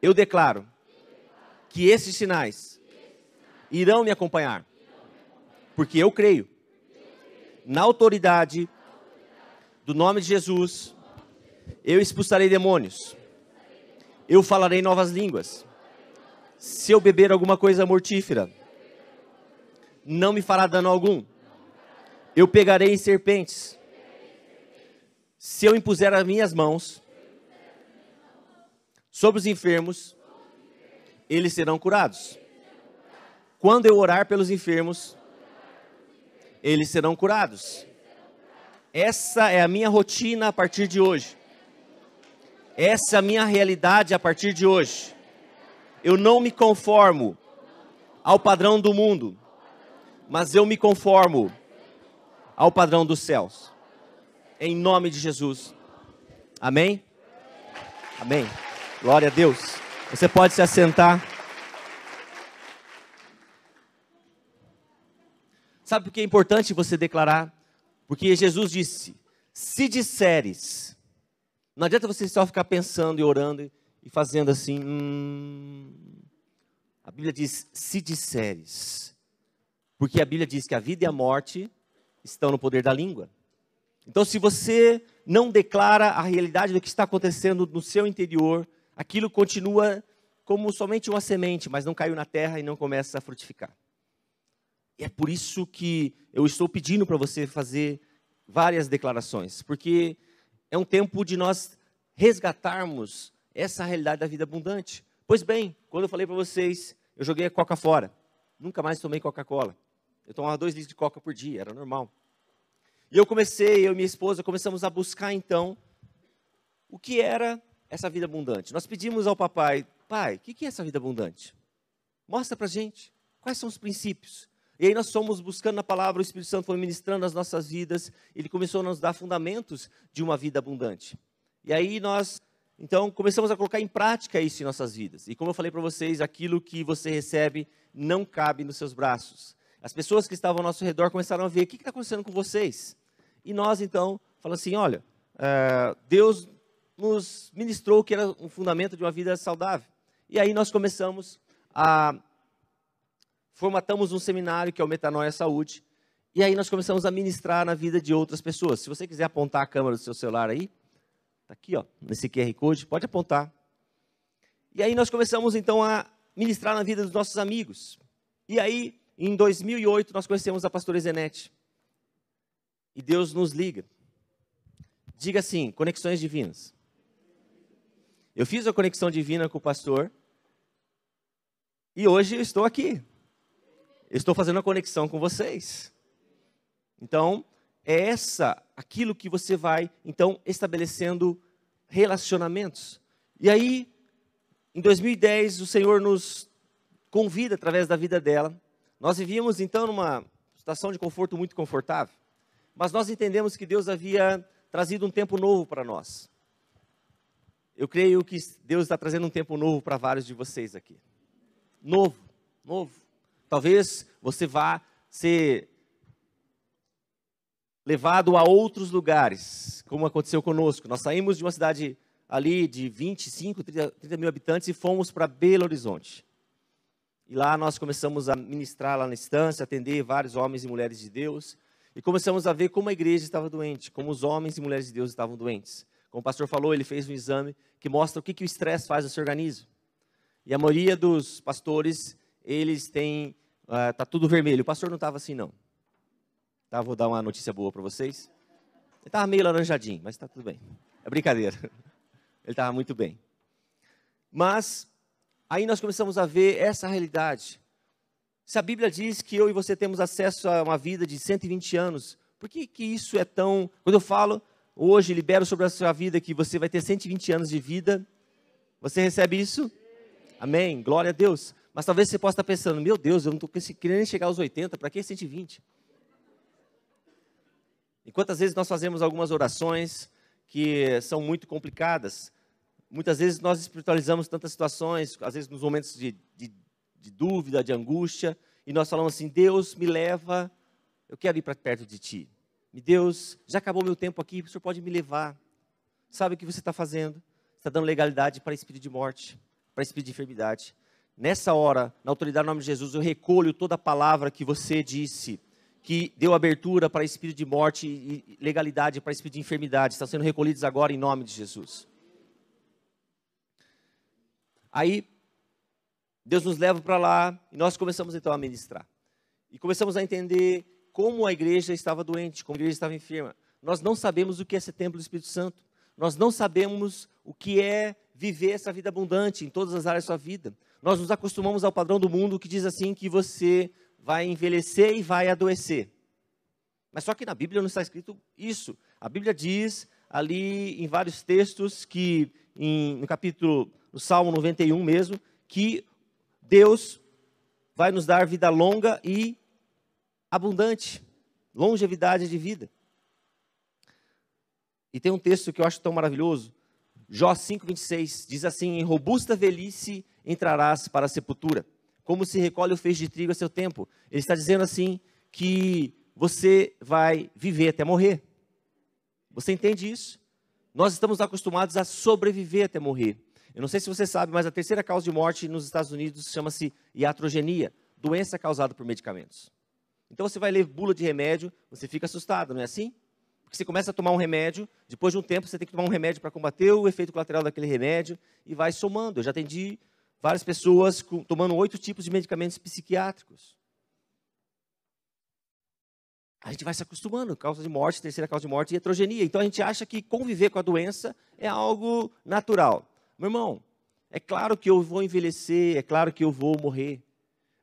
eu declaro que esses sinais irão me acompanhar, porque eu creio na autoridade do nome de Jesus, eu expulsarei demônios, eu falarei novas línguas se eu beber alguma coisa mortífera, não me fará dano algum. Eu pegarei serpentes. Se eu impuser as minhas mãos sobre os enfermos, eles serão curados. Quando eu orar pelos enfermos, eles serão curados. Essa é a minha rotina a partir de hoje. Essa é a minha realidade a partir de hoje. Eu não me conformo ao padrão do mundo, mas eu me conformo ao padrão dos céus. Em nome de Jesus. Amém? Amém. Glória a Deus. Você pode se assentar. Sabe por que é importante você declarar? Porque Jesus disse: se disseres, não adianta você só ficar pensando e orando e fazendo assim. Hum, a Bíblia diz: se disseres. Porque a Bíblia diz que a vida e a morte estão no poder da língua. Então, se você não declara a realidade do que está acontecendo no seu interior, aquilo continua como somente uma semente, mas não caiu na terra e não começa a frutificar. E é por isso que eu estou pedindo para você fazer várias declarações, porque é um tempo de nós resgatarmos essa realidade da vida abundante. Pois bem, quando eu falei para vocês, eu joguei a coca fora. Nunca mais tomei Coca-Cola. Eu tomava dois litros de coca por dia, era normal. E eu comecei, eu e minha esposa, começamos a buscar então o que era essa vida abundante. Nós pedimos ao papai, pai, o que é essa vida abundante? Mostra para gente, quais são os princípios? E aí nós fomos buscando na palavra, o Espírito Santo foi ministrando as nossas vidas, ele começou a nos dar fundamentos de uma vida abundante. E aí nós então, começamos a colocar em prática isso em nossas vidas. E como eu falei para vocês, aquilo que você recebe não cabe nos seus braços. As pessoas que estavam ao nosso redor começaram a ver o que está acontecendo com vocês. E nós, então, falamos assim: olha, uh, Deus nos ministrou que era um fundamento de uma vida saudável. E aí nós começamos a. Formatamos um seminário que é o Metanoia Saúde. E aí nós começamos a ministrar na vida de outras pessoas. Se você quiser apontar a câmera do seu celular aí, Está aqui, ó, nesse QR Code, pode apontar. E aí nós começamos então a ministrar na vida dos nossos amigos. E aí, em 2008, nós conhecemos a pastora Zenete. E Deus nos liga. Diga assim, conexões divinas. Eu fiz a conexão divina com o pastor. E hoje eu estou aqui. Eu estou fazendo a conexão com vocês. Então, é essa aquilo que você vai então estabelecendo relacionamentos. E aí, em 2010, o Senhor nos convida através da vida dela. Nós vivíamos então numa situação de conforto muito confortável, mas nós entendemos que Deus havia trazido um tempo novo para nós. Eu creio que Deus está trazendo um tempo novo para vários de vocês aqui. Novo, novo. Talvez você vá ser levado a outros lugares, como aconteceu conosco. Nós saímos de uma cidade ali de 25, 30, 30 mil habitantes e fomos para Belo Horizonte. E lá nós começamos a ministrar lá na instância, atender vários homens e mulheres de Deus. E começamos a ver como a igreja estava doente, como os homens e mulheres de Deus estavam doentes. Como o pastor falou, ele fez um exame que mostra o que, que o estresse faz no seu organismo. E a maioria dos pastores, eles têm, uh, tá tudo vermelho. O pastor não estava assim, não. Tá, vou dar uma notícia boa para vocês. Ele estava meio laranjadinho, mas está tudo bem. É brincadeira. Ele estava muito bem. Mas aí nós começamos a ver essa realidade. Se a Bíblia diz que eu e você temos acesso a uma vida de 120 anos, por que, que isso é tão. Quando eu falo hoje, libero sobre a sua vida que você vai ter 120 anos de vida, você recebe isso? Amém? Glória a Deus. Mas talvez você possa estar pensando: meu Deus, eu não estou querendo chegar aos 80, para que 120? E quantas vezes nós fazemos algumas orações que são muito complicadas? Muitas vezes nós espiritualizamos tantas situações, às vezes nos momentos de, de, de dúvida, de angústia, e nós falamos assim: Deus me leva, eu quero ir para perto de Ti. Me Deus, já acabou meu tempo aqui, o Senhor pode me levar. Sabe o que você está fazendo? Está dando legalidade para espírito de morte, para espírito de enfermidade. Nessa hora, na autoridade do nome de Jesus, eu recolho toda a palavra que você disse que deu abertura para espírito de morte e legalidade para espírito de enfermidade, estão sendo recolhidos agora em nome de Jesus. Aí, Deus nos leva para lá e nós começamos então a ministrar. E começamos a entender como a igreja estava doente, como a igreja estava enferma. Nós não sabemos o que é ser templo do Espírito Santo. Nós não sabemos o que é viver essa vida abundante em todas as áreas da sua vida. Nós nos acostumamos ao padrão do mundo que diz assim que você vai envelhecer e vai adoecer. Mas só que na Bíblia não está escrito isso. A Bíblia diz ali em vários textos que em, no capítulo no Salmo 91 mesmo que Deus vai nos dar vida longa e abundante, longevidade de vida. E tem um texto que eu acho tão maravilhoso, Jó 5:26, diz assim: "Em robusta velhice entrarás para a sepultura." como se recolhe o feixe de trigo a seu tempo. Ele está dizendo assim que você vai viver até morrer. Você entende isso? Nós estamos acostumados a sobreviver até morrer. Eu não sei se você sabe, mas a terceira causa de morte nos Estados Unidos chama-se iatrogenia, doença causada por medicamentos. Então você vai ler bula de remédio, você fica assustado, não é assim? Porque você começa a tomar um remédio, depois de um tempo você tem que tomar um remédio para combater o efeito colateral daquele remédio e vai somando. Eu já atendi Várias pessoas com, tomando oito tipos de medicamentos psiquiátricos. A gente vai se acostumando, causa de morte, terceira causa de morte e heterogenia. Então a gente acha que conviver com a doença é algo natural. Meu irmão, é claro que eu vou envelhecer, é claro que eu vou morrer.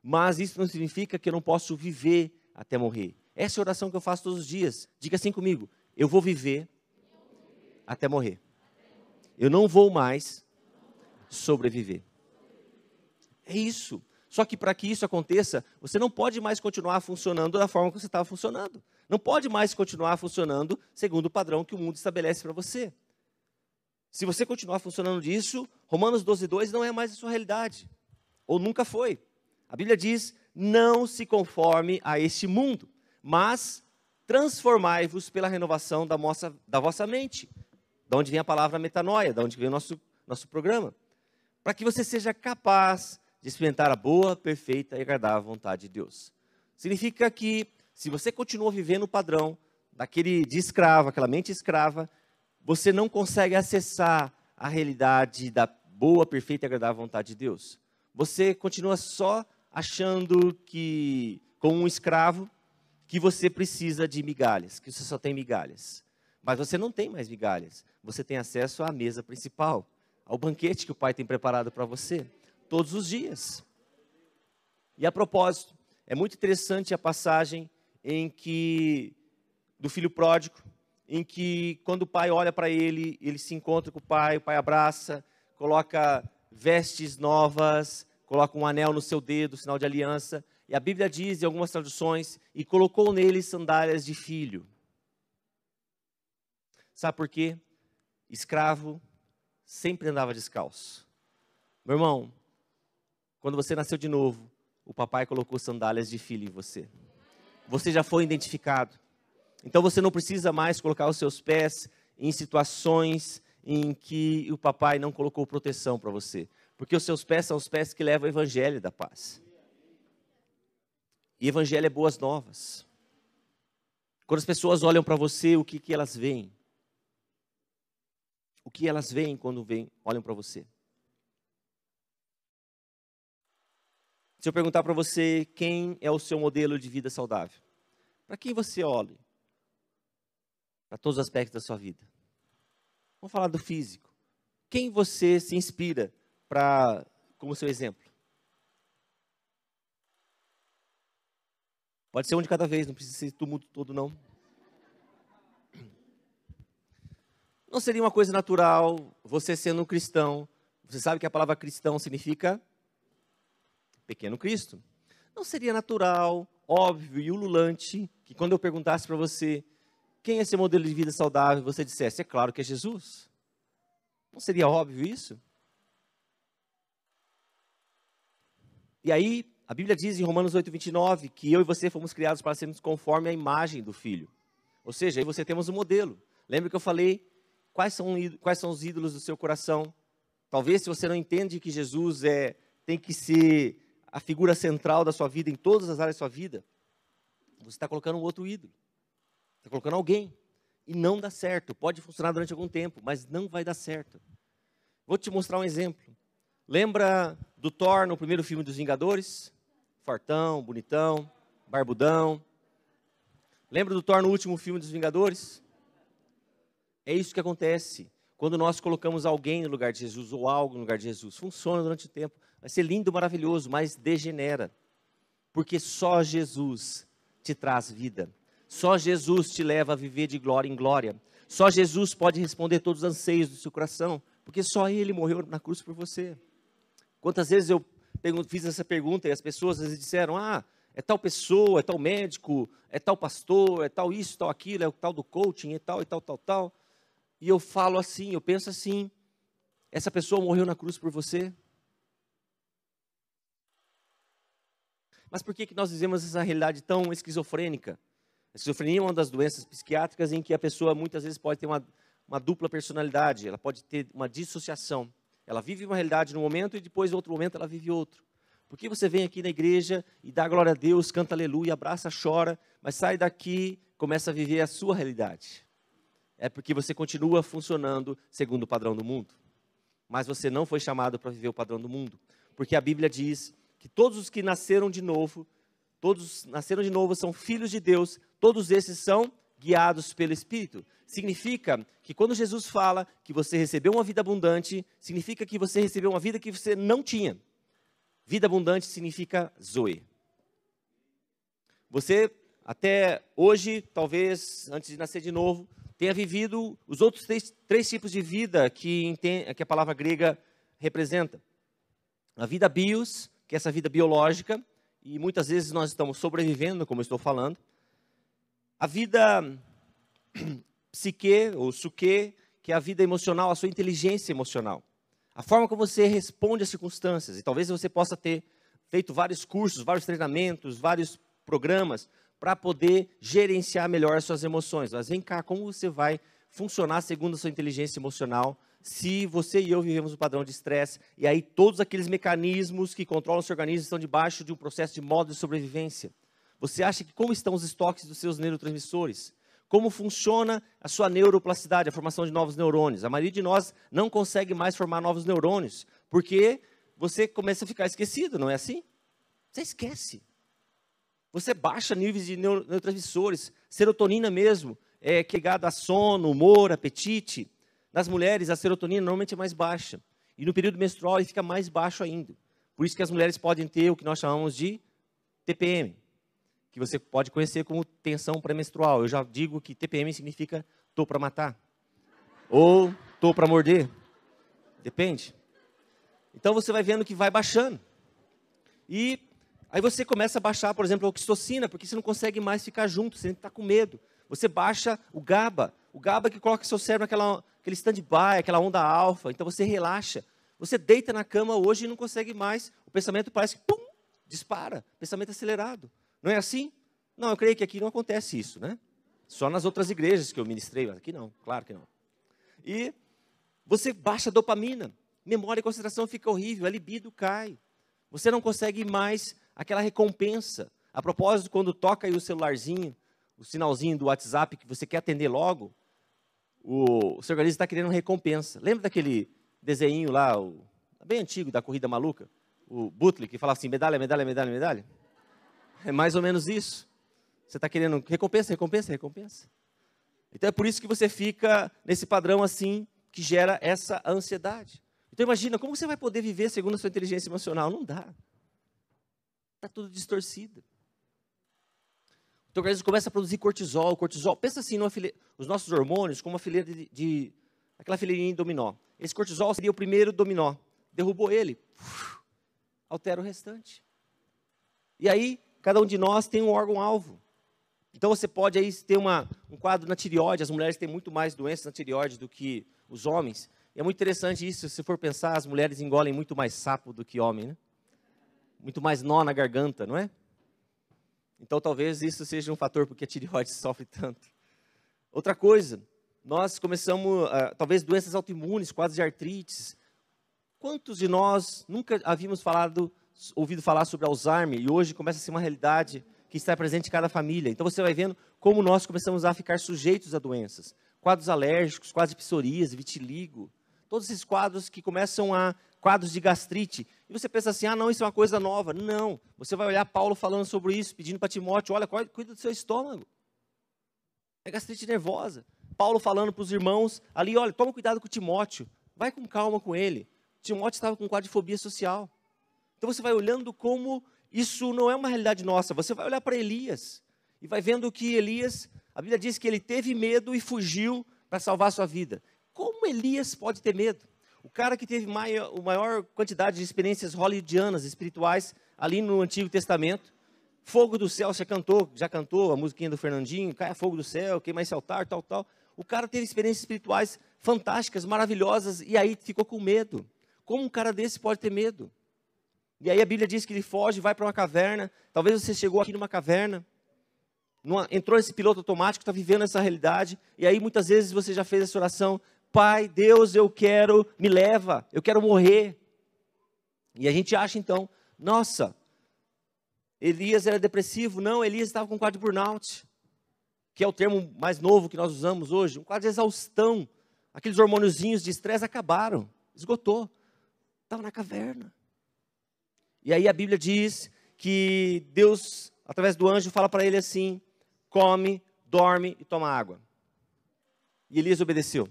Mas isso não significa que eu não posso viver até morrer. Essa é a oração que eu faço todos os dias. Diga assim comigo: eu vou viver até morrer. Eu não vou mais sobreviver. É isso. Só que para que isso aconteça, você não pode mais continuar funcionando da forma que você estava funcionando. Não pode mais continuar funcionando segundo o padrão que o mundo estabelece para você. Se você continuar funcionando disso, Romanos 12, 2 não é mais a sua realidade. Ou nunca foi. A Bíblia diz: não se conforme a este mundo, mas transformai-vos pela renovação da, moça, da vossa mente. Da onde vem a palavra metanoia, da onde vem o nosso, nosso programa. Para que você seja capaz de experimentar a boa, perfeita e agradável vontade de Deus. Significa que se você continua vivendo o padrão daquele de escravo, aquela mente escrava, você não consegue acessar a realidade da boa, perfeita e agradável vontade de Deus. Você continua só achando que, como um escravo, que você precisa de migalhas, que você só tem migalhas. Mas você não tem mais migalhas. Você tem acesso à mesa principal, ao banquete que o Pai tem preparado para você todos os dias. E a propósito, é muito interessante a passagem em que do filho pródigo, em que quando o pai olha para ele, ele se encontra com o pai, o pai abraça, coloca vestes novas, coloca um anel no seu dedo, sinal de aliança. E a Bíblia diz em algumas traduções, e colocou nele sandálias de filho. Sabe por quê? Escravo sempre andava descalço. Meu irmão, quando você nasceu de novo, o papai colocou sandálias de filho em você. Você já foi identificado. Então você não precisa mais colocar os seus pés em situações em que o papai não colocou proteção para você. Porque os seus pés são os pés que levam o evangelho da paz. E evangelho é boas novas. Quando as pessoas olham para você, o que, que elas veem? O que elas veem quando vem, olham para você? Se eu perguntar para você quem é o seu modelo de vida saudável, para quem você olha? Para todos os aspectos da sua vida. Vamos falar do físico. Quem você se inspira para como seu exemplo? Pode ser um de cada vez, não precisa ser tumulto todo, não. Não seria uma coisa natural você sendo um cristão? Você sabe que a palavra cristão significa pequeno Cristo. Não seria natural, óbvio e ululante que quando eu perguntasse para você quem é seu modelo de vida saudável, você dissesse, é claro que é Jesus. Não seria óbvio isso? E aí, a Bíblia diz em Romanos 8, 29 que eu e você fomos criados para sermos conforme a imagem do Filho. Ou seja, aí você temos um modelo. Lembra que eu falei quais são, quais são os ídolos do seu coração? Talvez se você não entende que Jesus é, tem que ser a figura central da sua vida, em todas as áreas da sua vida, você está colocando um outro ídolo. Está colocando alguém. E não dá certo. Pode funcionar durante algum tempo, mas não vai dar certo. Vou te mostrar um exemplo. Lembra do Thor no primeiro filme dos Vingadores? Fartão, bonitão, barbudão. Lembra do Thor no último filme dos Vingadores? É isso que acontece quando nós colocamos alguém no lugar de Jesus ou algo no lugar de Jesus. Funciona durante o tempo. Vai ser lindo, maravilhoso, mas degenera. Porque só Jesus te traz vida. Só Jesus te leva a viver de glória em glória. Só Jesus pode responder todos os anseios do seu coração. Porque só Ele morreu na cruz por você. Quantas vezes eu fiz essa pergunta e as pessoas vezes disseram: Ah, é tal pessoa, é tal médico, é tal pastor, é tal isso, tal aquilo, é o tal do coaching, é tal e tal, tal, tal. E eu falo assim, eu penso assim: essa pessoa morreu na cruz por você? Mas por que, que nós dizemos essa realidade tão esquizofrênica? A esquizofrenia é uma das doenças psiquiátricas em que a pessoa muitas vezes pode ter uma, uma dupla personalidade, ela pode ter uma dissociação. Ela vive uma realidade no momento e depois, em outro momento, ela vive outro. Por que você vem aqui na igreja e dá glória a Deus, canta aleluia, abraça, chora, mas sai daqui começa a viver a sua realidade? É porque você continua funcionando segundo o padrão do mundo. Mas você não foi chamado para viver o padrão do mundo. Porque a Bíblia diz que todos os que nasceram de novo, todos nasceram de novo, são filhos de Deus, todos esses são guiados pelo Espírito. Significa que quando Jesus fala que você recebeu uma vida abundante, significa que você recebeu uma vida que você não tinha. Vida abundante significa Zoe. Você, até hoje, talvez antes de nascer de novo, tenha vivido os outros três, três tipos de vida que, que a palavra grega representa. A vida bios, que é essa vida biológica, e muitas vezes nós estamos sobrevivendo, como eu estou falando. A vida psique, ou suque, que é a vida emocional, a sua inteligência emocional. A forma como você responde às circunstâncias. E talvez você possa ter feito vários cursos, vários treinamentos, vários programas para poder gerenciar melhor as suas emoções. Mas vem cá, como você vai funcionar segundo a sua inteligência emocional se você e eu vivemos um padrão de estresse e aí todos aqueles mecanismos que controlam o seu organismo estão debaixo de um processo de modo de sobrevivência? Você acha que como estão os estoques dos seus neurotransmissores? Como funciona a sua neuroplasticidade, a formação de novos neurônios? A maioria de nós não consegue mais formar novos neurônios, porque você começa a ficar esquecido, não é assim? Você esquece. Você baixa níveis de neurotransmissores, serotonina mesmo, é, que é ligada a sono, humor, apetite. Nas mulheres, a serotonina normalmente é mais baixa. E no período menstrual, ele fica mais baixo ainda. Por isso que as mulheres podem ter o que nós chamamos de TPM, que você pode conhecer como tensão pré-menstrual. Eu já digo que TPM significa tô para matar. Ou tô para morder. Depende. Então você vai vendo que vai baixando. E Aí você começa a baixar, por exemplo, a oxitocina, porque você não consegue mais ficar junto, você está com medo. Você baixa o GABA, o GABA que coloca seu cérebro naquela aquele stand-by, aquela onda alfa, então você relaxa. Você deita na cama hoje e não consegue mais, o pensamento parece que pum, dispara, pensamento acelerado. Não é assim? Não, eu creio que aqui não acontece isso, né? Só nas outras igrejas que eu ministrei, mas aqui não, claro que não. E você baixa dopamina, memória e concentração fica horrível, a libido cai. Você não consegue mais aquela recompensa. A propósito, quando toca aí o celularzinho, o sinalzinho do WhatsApp que você quer atender logo, o, o seu organismo está querendo recompensa. Lembra daquele desenho lá, o, bem antigo, da Corrida Maluca? O Butler, que fala assim, medalha, medalha, medalha, medalha? É mais ou menos isso. Você está querendo recompensa, recompensa, recompensa. Então é por isso que você fica nesse padrão assim, que gera essa ansiedade. Então imagina, como você vai poder viver segundo a sua inteligência emocional? Não dá. Está tudo distorcido. Então o organismo começa a produzir cortisol, cortisol. Pensa assim, os nossos hormônios como uma fileira de, de aquela fileirinha de dominó. Esse cortisol seria o primeiro dominó. Derrubou ele, uf, altera o restante. E aí, cada um de nós tem um órgão-alvo. Então você pode aí ter uma, um quadro na tireoide, as mulheres têm muito mais doenças na tireoide do que os homens. E é muito interessante isso, se for pensar, as mulheres engolem muito mais sapo do que homem, né? Muito mais nó na garganta, não é? Então talvez isso seja um fator porque a tireoide sofre tanto. Outra coisa, nós começamos, uh, talvez doenças autoimunes, quadros de artrites. Quantos de nós nunca havíamos falado, ouvido falar sobre Alzheimer e hoje começa a ser uma realidade que está presente em cada família. Então você vai vendo como nós começamos a ficar sujeitos a doenças. Quadros alérgicos, quadros de psoríase, vitiligo. Todos esses quadros que começam a quadros de gastrite. E você pensa assim: "Ah, não, isso é uma coisa nova". Não. Você vai olhar Paulo falando sobre isso, pedindo para Timóteo: "Olha, cuida do seu estômago". É gastrite nervosa. Paulo falando para os irmãos ali: "Olha, toma cuidado com Timóteo. Vai com calma com ele". Timóteo estava com quadro de fobia social. Então você vai olhando como isso não é uma realidade nossa. Você vai olhar para Elias e vai vendo que Elias, a Bíblia diz que ele teve medo e fugiu para salvar a sua vida. Como Elias pode ter medo? O cara que teve maior, maior quantidade de experiências hollywoodianas, espirituais, ali no Antigo Testamento. Fogo do céu, já cantou, já cantou a musiquinha do Fernandinho, caia fogo do céu, queima esse altar, tal, tal. O cara teve experiências espirituais fantásticas, maravilhosas, e aí ficou com medo. Como um cara desse pode ter medo? E aí a Bíblia diz que ele foge, vai para uma caverna. Talvez você chegou aqui numa caverna, numa, entrou nesse piloto automático, está vivendo essa realidade. E aí muitas vezes você já fez essa oração: Pai, Deus, eu quero, me leva, eu quero morrer. E a gente acha então, nossa, Elias era depressivo. Não, Elias estava com um quadro de burnout, que é o termo mais novo que nós usamos hoje. Um quadro de exaustão. Aqueles hormôniozinhos de estresse acabaram, esgotou. Estava na caverna. E aí a Bíblia diz que Deus, através do anjo, fala para ele assim: come, dorme e toma água. E Elias obedeceu.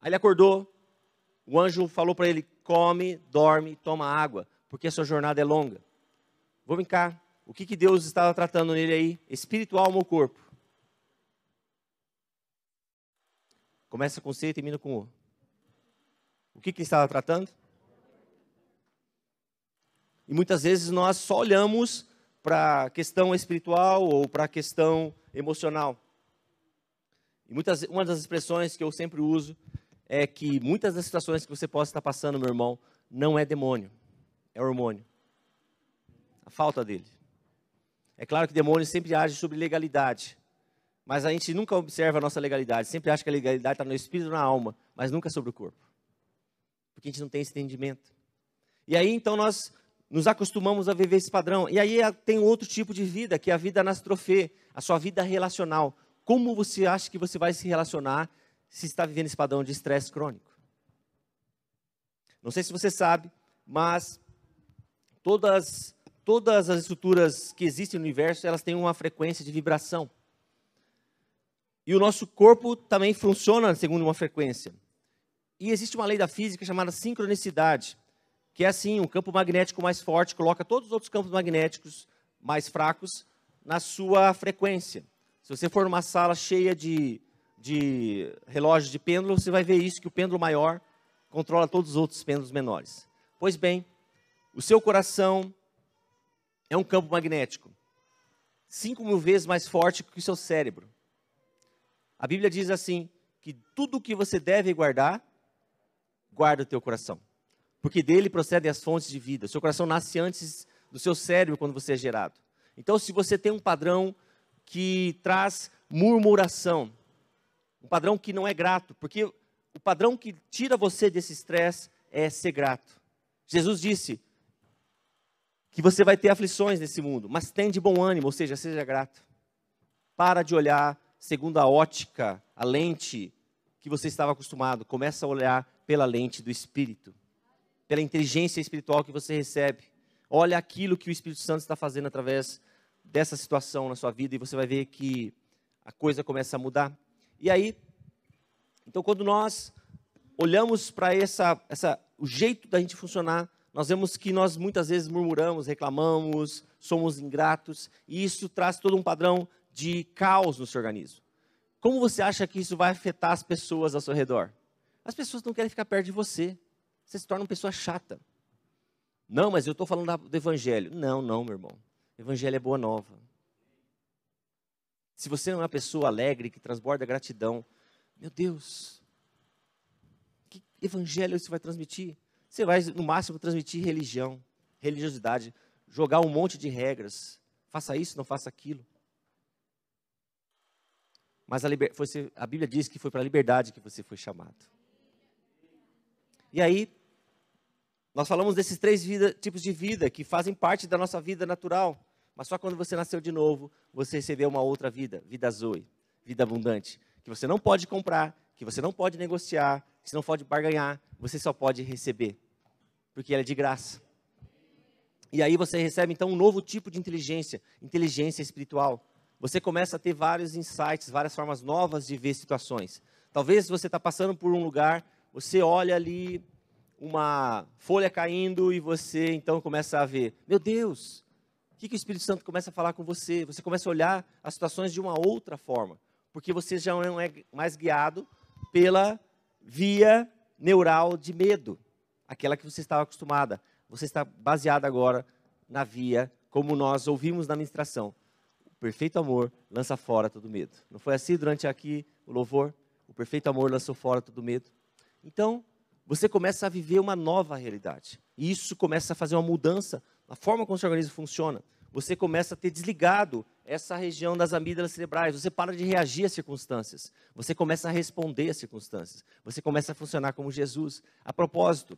Aí ele acordou, o anjo falou para ele: come, dorme e toma água, porque a sua jornada é longa. Vou brincar. O que, que Deus estava tratando nele aí? Espiritual ou corpo? Começa com C e termina com O. O que, que ele estava tratando? E muitas vezes nós só olhamos para a questão espiritual ou para a questão emocional. E muitas, uma das expressões que eu sempre uso é que muitas das situações que você possa estar passando, meu irmão, não é demônio, é hormônio. A falta dele. É claro que demônio sempre age sobre legalidade, mas a gente nunca observa a nossa legalidade, sempre acha que a legalidade está no espírito na alma, mas nunca sobre o corpo. Porque a gente não tem esse entendimento. E aí então nós nos acostumamos a viver esse padrão. E aí tem outro tipo de vida, que é a vida anastrofê, a sua vida relacional. Como você acha que você vai se relacionar se está vivendo esse padrão de estresse crônico? Não sei se você sabe, mas todas, todas as estruturas que existem no universo, elas têm uma frequência de vibração. E o nosso corpo também funciona segundo uma frequência. E existe uma lei da física chamada sincronicidade que é assim, um campo magnético mais forte coloca todos os outros campos magnéticos mais fracos na sua frequência. Se você for numa sala cheia de, de relógios de pêndulo, você vai ver isso, que o pêndulo maior controla todos os outros pêndulos menores. Pois bem, o seu coração é um campo magnético, cinco mil vezes mais forte que o seu cérebro. A Bíblia diz assim, que tudo o que você deve guardar, guarda o teu coração porque dele procedem as fontes de vida. Seu coração nasce antes do seu cérebro quando você é gerado. Então, se você tem um padrão que traz murmuração, um padrão que não é grato, porque o padrão que tira você desse estresse é ser grato. Jesus disse: que você vai ter aflições nesse mundo, mas tem de bom ânimo, ou seja, seja grato. Para de olhar segundo a ótica, a lente que você estava acostumado. Começa a olhar pela lente do Espírito, pela inteligência espiritual que você recebe. Olha aquilo que o Espírito Santo está fazendo através dessa situação na sua vida e você vai ver que a coisa começa a mudar. E aí, então quando nós olhamos para essa, essa, o jeito da gente funcionar, nós vemos que nós muitas vezes murmuramos, reclamamos, somos ingratos, e isso traz todo um padrão de caos no seu organismo. Como você acha que isso vai afetar as pessoas ao seu redor? As pessoas não querem ficar perto de você. Você se torna uma pessoa chata. Não, mas eu estou falando do evangelho. Não, não, meu irmão. Evangelho é boa nova. Se você não é uma pessoa alegre, que transborda gratidão, meu Deus, que evangelho você vai transmitir? Você vai, no máximo, transmitir religião, religiosidade, jogar um monte de regras. Faça isso, não faça aquilo. Mas a, liber... a Bíblia diz que foi para a liberdade que você foi chamado. E aí, nós falamos desses três vida, tipos de vida que fazem parte da nossa vida natural. Mas só quando você nasceu de novo, você recebeu uma outra vida, vida zoe, vida abundante, que você não pode comprar, que você não pode negociar, que você não pode barganhar, você só pode receber, porque ela é de graça. E aí você recebe então um novo tipo de inteligência, inteligência espiritual você começa a ter vários insights, várias formas novas de ver situações. Talvez você está passando por um lugar, você olha ali uma folha caindo e você então começa a ver, meu Deus, o que, que o Espírito Santo começa a falar com você? Você começa a olhar as situações de uma outra forma, porque você já não é mais guiado pela via neural de medo, aquela que você estava acostumada. Você está baseado agora na via, como nós ouvimos na ministração, perfeito amor lança fora todo medo. Não foi assim durante aqui o louvor? O perfeito amor lançou fora todo medo. Então, você começa a viver uma nova realidade. E isso começa a fazer uma mudança na forma como o seu organismo funciona. Você começa a ter desligado essa região das amígdalas cerebrais. Você para de reagir às circunstâncias. Você começa a responder às circunstâncias. Você começa a funcionar como Jesus. A propósito,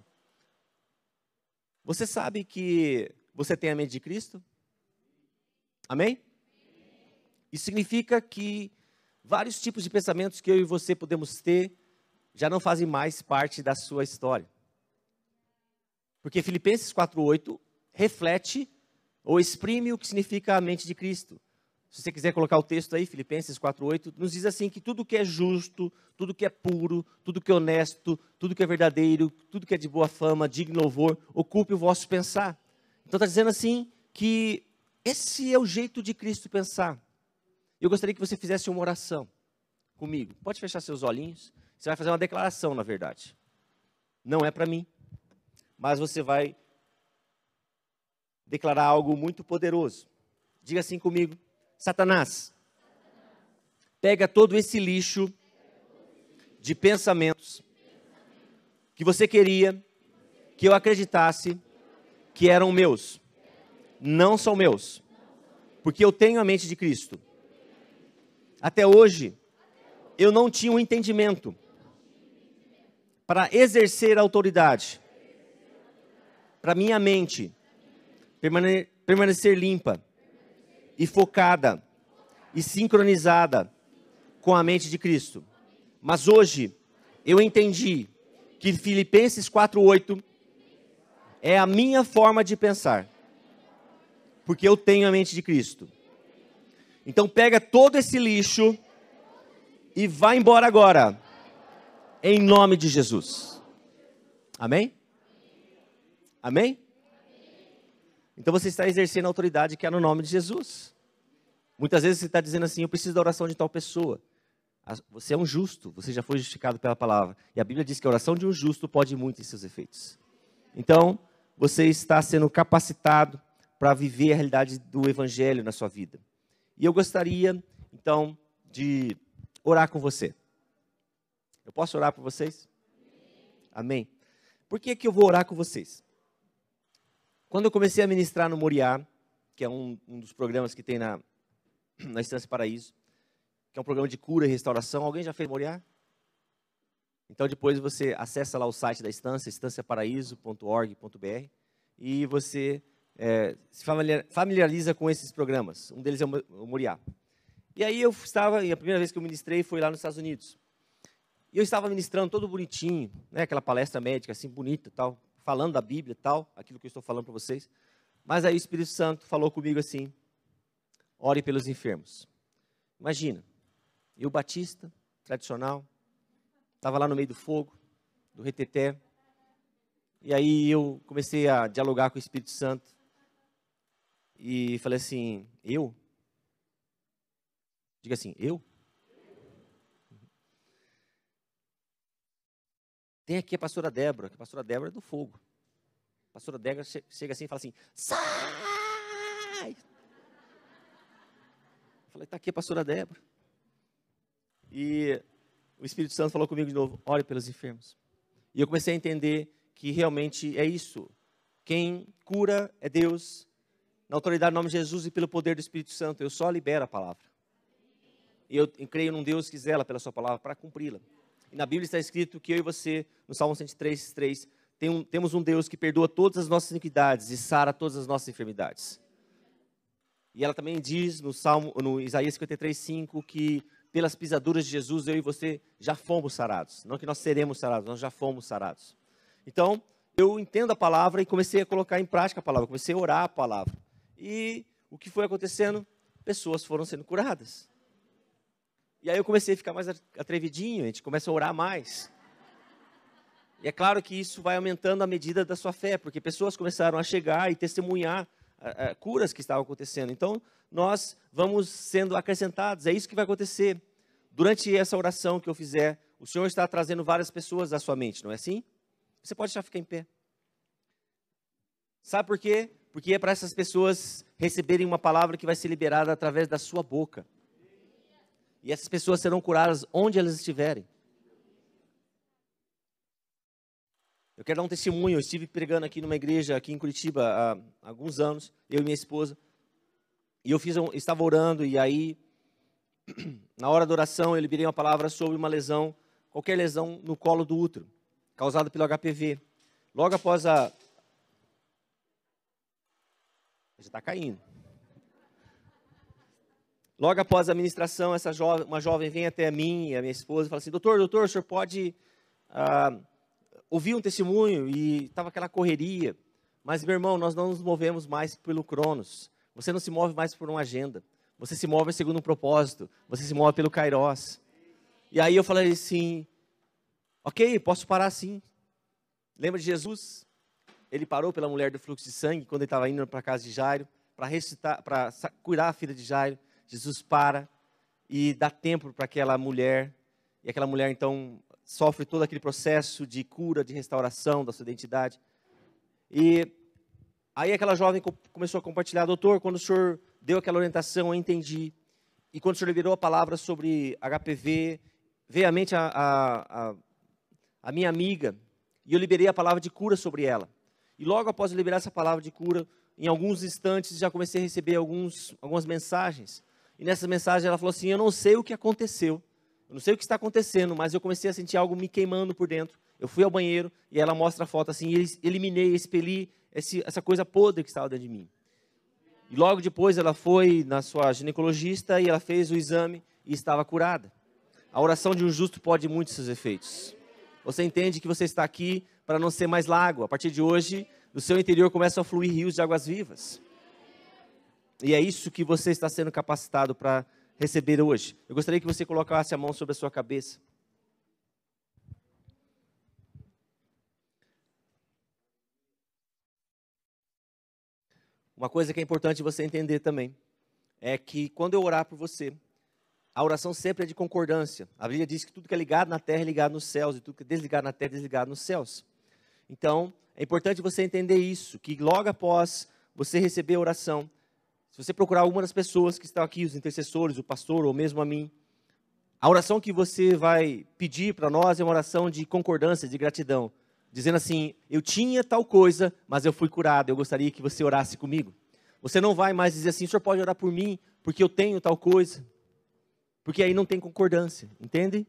você sabe que você tem a mente de Cristo? Amém? Isso significa que vários tipos de pensamentos que eu e você podemos ter já não fazem mais parte da sua história. Porque Filipenses 4:8 reflete ou exprime o que significa a mente de Cristo. Se você quiser colocar o texto aí, Filipenses 4:8, nos diz assim que tudo que é justo, tudo que é puro, tudo que é honesto, tudo que é verdadeiro, tudo que é de boa fama, digno louvor, ocupe o vosso pensar. Então está dizendo assim que esse é o jeito de Cristo pensar. Eu gostaria que você fizesse uma oração comigo. Pode fechar seus olhinhos. Você vai fazer uma declaração, na verdade. Não é para mim, mas você vai declarar algo muito poderoso. Diga assim comigo: Satanás, pega todo esse lixo de pensamentos que você queria que eu acreditasse que eram meus. Não são meus, porque eu tenho a mente de Cristo. Até hoje, eu não tinha um entendimento para exercer autoridade, para minha mente permane permanecer limpa e focada e sincronizada com a mente de Cristo. Mas hoje eu entendi que Filipenses 4:8 é a minha forma de pensar, porque eu tenho a mente de Cristo. Então pega todo esse lixo e vai embora agora. Em nome de Jesus. Amém? Amém? Então você está exercendo a autoridade que é no nome de Jesus. Muitas vezes você está dizendo assim: eu preciso da oração de tal pessoa. Você é um justo, você já foi justificado pela palavra. E a Bíblia diz que a oração de um justo pode muito em seus efeitos. Então, você está sendo capacitado para viver a realidade do Evangelho na sua vida. E eu gostaria, então, de orar com você. Eu posso orar por vocês? Amém. Por que, que eu vou orar com vocês? Quando eu comecei a ministrar no Moriá, que é um, um dos programas que tem na, na Estância Paraíso, que é um programa de cura e restauração, alguém já fez Moriá? Então depois você acessa lá o site da Estância, estanciaparaíso.org.br, e você é, se familiariza com esses programas. Um deles é o Moriá. E aí eu estava, e a primeira vez que eu ministrei foi lá nos Estados Unidos. E eu estava ministrando todo bonitinho, né, aquela palestra médica assim bonita, tal, falando da Bíblia, tal, aquilo que eu estou falando para vocês. Mas aí o Espírito Santo falou comigo assim: ore pelos enfermos. Imagina, eu batista, tradicional, estava lá no meio do fogo, do reteté, e aí eu comecei a dialogar com o Espírito Santo e falei assim: eu? Diga assim, eu? Tem aqui a pastora Débora, que a pastora Débora é do fogo. A pastora Débora chega assim e fala assim: sai! Eu falei: está aqui a pastora Débora. E o Espírito Santo falou comigo de novo: ore pelos enfermos. E eu comecei a entender que realmente é isso. Quem cura é Deus, na autoridade do nome de Jesus e pelo poder do Espírito Santo. Eu só libero a palavra. Eu creio num Deus que zela pela sua palavra para cumpri-la. E na Bíblia está escrito que eu e você, no Salmo 103, 3, tem um, temos um Deus que perdoa todas as nossas iniquidades e sara todas as nossas enfermidades. E ela também diz no Salmo, no Isaías 53, 5, que pelas pisaduras de Jesus eu e você já fomos sarados. Não que nós seremos sarados, nós já fomos sarados. Então, eu entendo a palavra e comecei a colocar em prática a palavra, comecei a orar a palavra. E o que foi acontecendo? Pessoas foram sendo curadas. E aí eu comecei a ficar mais atrevidinho, a gente começa a orar mais. E é claro que isso vai aumentando à medida da sua fé, porque pessoas começaram a chegar e testemunhar curas que estavam acontecendo. Então, nós vamos sendo acrescentados, é isso que vai acontecer. Durante essa oração que eu fizer, o Senhor está trazendo várias pessoas à sua mente, não é assim? Você pode já ficar em pé. Sabe por quê? Porque é para essas pessoas receberem uma palavra que vai ser liberada através da sua boca. E essas pessoas serão curadas onde elas estiverem. Eu quero dar um testemunho. Eu estive pregando aqui numa igreja aqui em Curitiba há alguns anos, eu e minha esposa. E eu fiz, um, estava orando e aí na hora da oração eu liberei uma palavra sobre uma lesão, qualquer lesão no colo do útero causado pelo HPV. Logo após a. Já está caindo. Logo após a ministração, essa jovem, uma jovem vem até mim a minha esposa e fala assim: Doutor, doutor, o senhor pode ah, ouvir um testemunho? E estava aquela correria. Mas, meu irmão, nós não nos movemos mais pelo Cronos. Você não se move mais por uma agenda. Você se move segundo um propósito. Você se move pelo Kairos. E aí eu falei assim: Ok, posso parar sim. Lembra de Jesus? Ele parou pela mulher do fluxo de sangue quando ele estava indo para a casa de Jairo para curar a filha de Jairo. Jesus para e dá tempo para aquela mulher e aquela mulher então sofre todo aquele processo de cura, de restauração da sua identidade. E aí aquela jovem começou a compartilhar, doutor, quando o senhor deu aquela orientação, eu entendi. E quando o senhor liberou a palavra sobre HPV, veio à mente a, a, a a minha amiga, e eu liberei a palavra de cura sobre ela. E logo após liberar essa palavra de cura, em alguns instantes já comecei a receber alguns, algumas mensagens. E nessa mensagem ela falou assim: Eu não sei o que aconteceu, eu não sei o que está acontecendo, mas eu comecei a sentir algo me queimando por dentro. Eu fui ao banheiro e ela mostra a foto assim: eliminei, expeli esse, essa coisa podre que estava dentro de mim. E logo depois ela foi na sua ginecologista e ela fez o exame e estava curada. A oração de um justo pode muitos seus efeitos. Você entende que você está aqui para não ser mais lago. A partir de hoje, do seu interior começam a fluir rios de águas vivas. E é isso que você está sendo capacitado para receber hoje. Eu gostaria que você colocasse a mão sobre a sua cabeça. Uma coisa que é importante você entender também é que quando eu orar por você, a oração sempre é de concordância. A Bíblia diz que tudo que é ligado na terra é ligado nos céus, e tudo que é desligado na terra é desligado nos céus. Então, é importante você entender isso, que logo após você receber a oração, se você procurar alguma das pessoas que estão aqui, os intercessores, o pastor ou mesmo a mim, a oração que você vai pedir para nós é uma oração de concordância, de gratidão, dizendo assim: Eu tinha tal coisa, mas eu fui curado, eu gostaria que você orasse comigo. Você não vai mais dizer assim: O senhor pode orar por mim, porque eu tenho tal coisa. Porque aí não tem concordância, entende?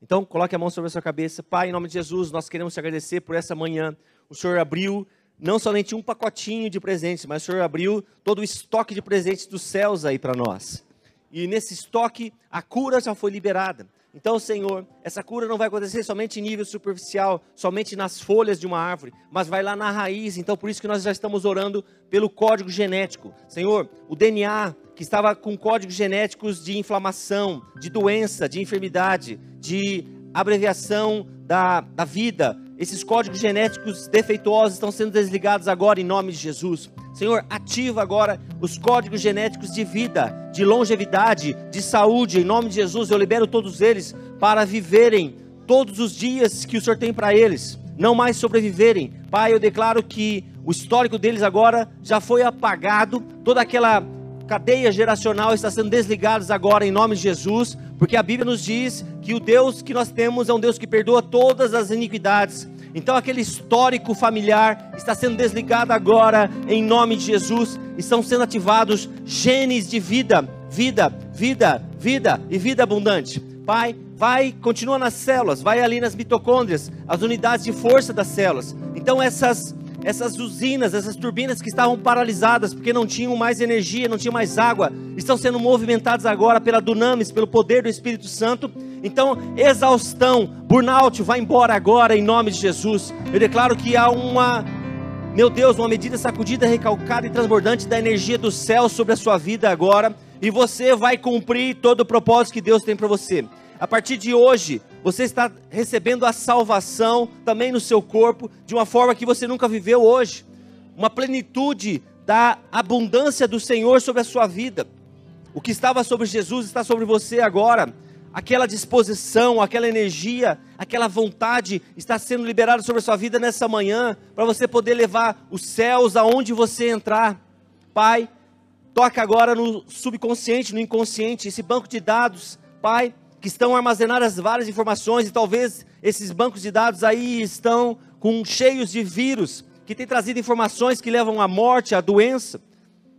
Então, coloque a mão sobre a sua cabeça. Pai, em nome de Jesus, nós queremos te agradecer por essa manhã. O Senhor abriu não somente um pacotinho de presentes, mas o Senhor abriu todo o estoque de presentes dos céus aí para nós. E nesse estoque, a cura já foi liberada. Então, Senhor, essa cura não vai acontecer somente em nível superficial, somente nas folhas de uma árvore, mas vai lá na raiz. Então, por isso que nós já estamos orando pelo código genético. Senhor, o DNA que estava com códigos genéticos de inflamação, de doença, de enfermidade, de abreviação da, da vida, esses códigos genéticos defeituosos estão sendo desligados agora em nome de Jesus. Senhor, ativa agora os códigos genéticos de vida, de longevidade, de saúde. Em nome de Jesus, eu libero todos eles para viverem todos os dias que o Senhor tem para eles, não mais sobreviverem. Pai, eu declaro que o histórico deles agora já foi apagado, toda aquela cadeia geracional está sendo desligada agora em nome de Jesus, porque a Bíblia nos diz que o Deus que nós temos é um Deus que perdoa todas as iniquidades. Então aquele histórico familiar está sendo desligado agora em nome de Jesus. Estão sendo ativados genes de vida, vida, vida, vida e vida abundante. Pai, vai, continua nas células, vai ali nas mitocôndrias, as unidades de força das células. Então essas essas usinas, essas turbinas que estavam paralisadas porque não tinham mais energia, não tinham mais água, estão sendo movimentadas agora pela dunamis, pelo poder do Espírito Santo. Então, exaustão, burnout, vai embora agora em nome de Jesus. Eu declaro que há uma, meu Deus, uma medida sacudida, recalcada e transbordante da energia do céu sobre a sua vida agora, e você vai cumprir todo o propósito que Deus tem para você. A partir de hoje, você está recebendo a salvação também no seu corpo, de uma forma que você nunca viveu hoje. Uma plenitude da abundância do Senhor sobre a sua vida. O que estava sobre Jesus está sobre você agora. Aquela disposição, aquela energia, aquela vontade está sendo liberada sobre a sua vida nessa manhã, para você poder levar os céus aonde você entrar. Pai, toca agora no subconsciente, no inconsciente, esse banco de dados. Pai, que estão armazenadas várias informações e talvez esses bancos de dados aí estão com cheios de vírus que tem trazido informações que levam à morte, à doença.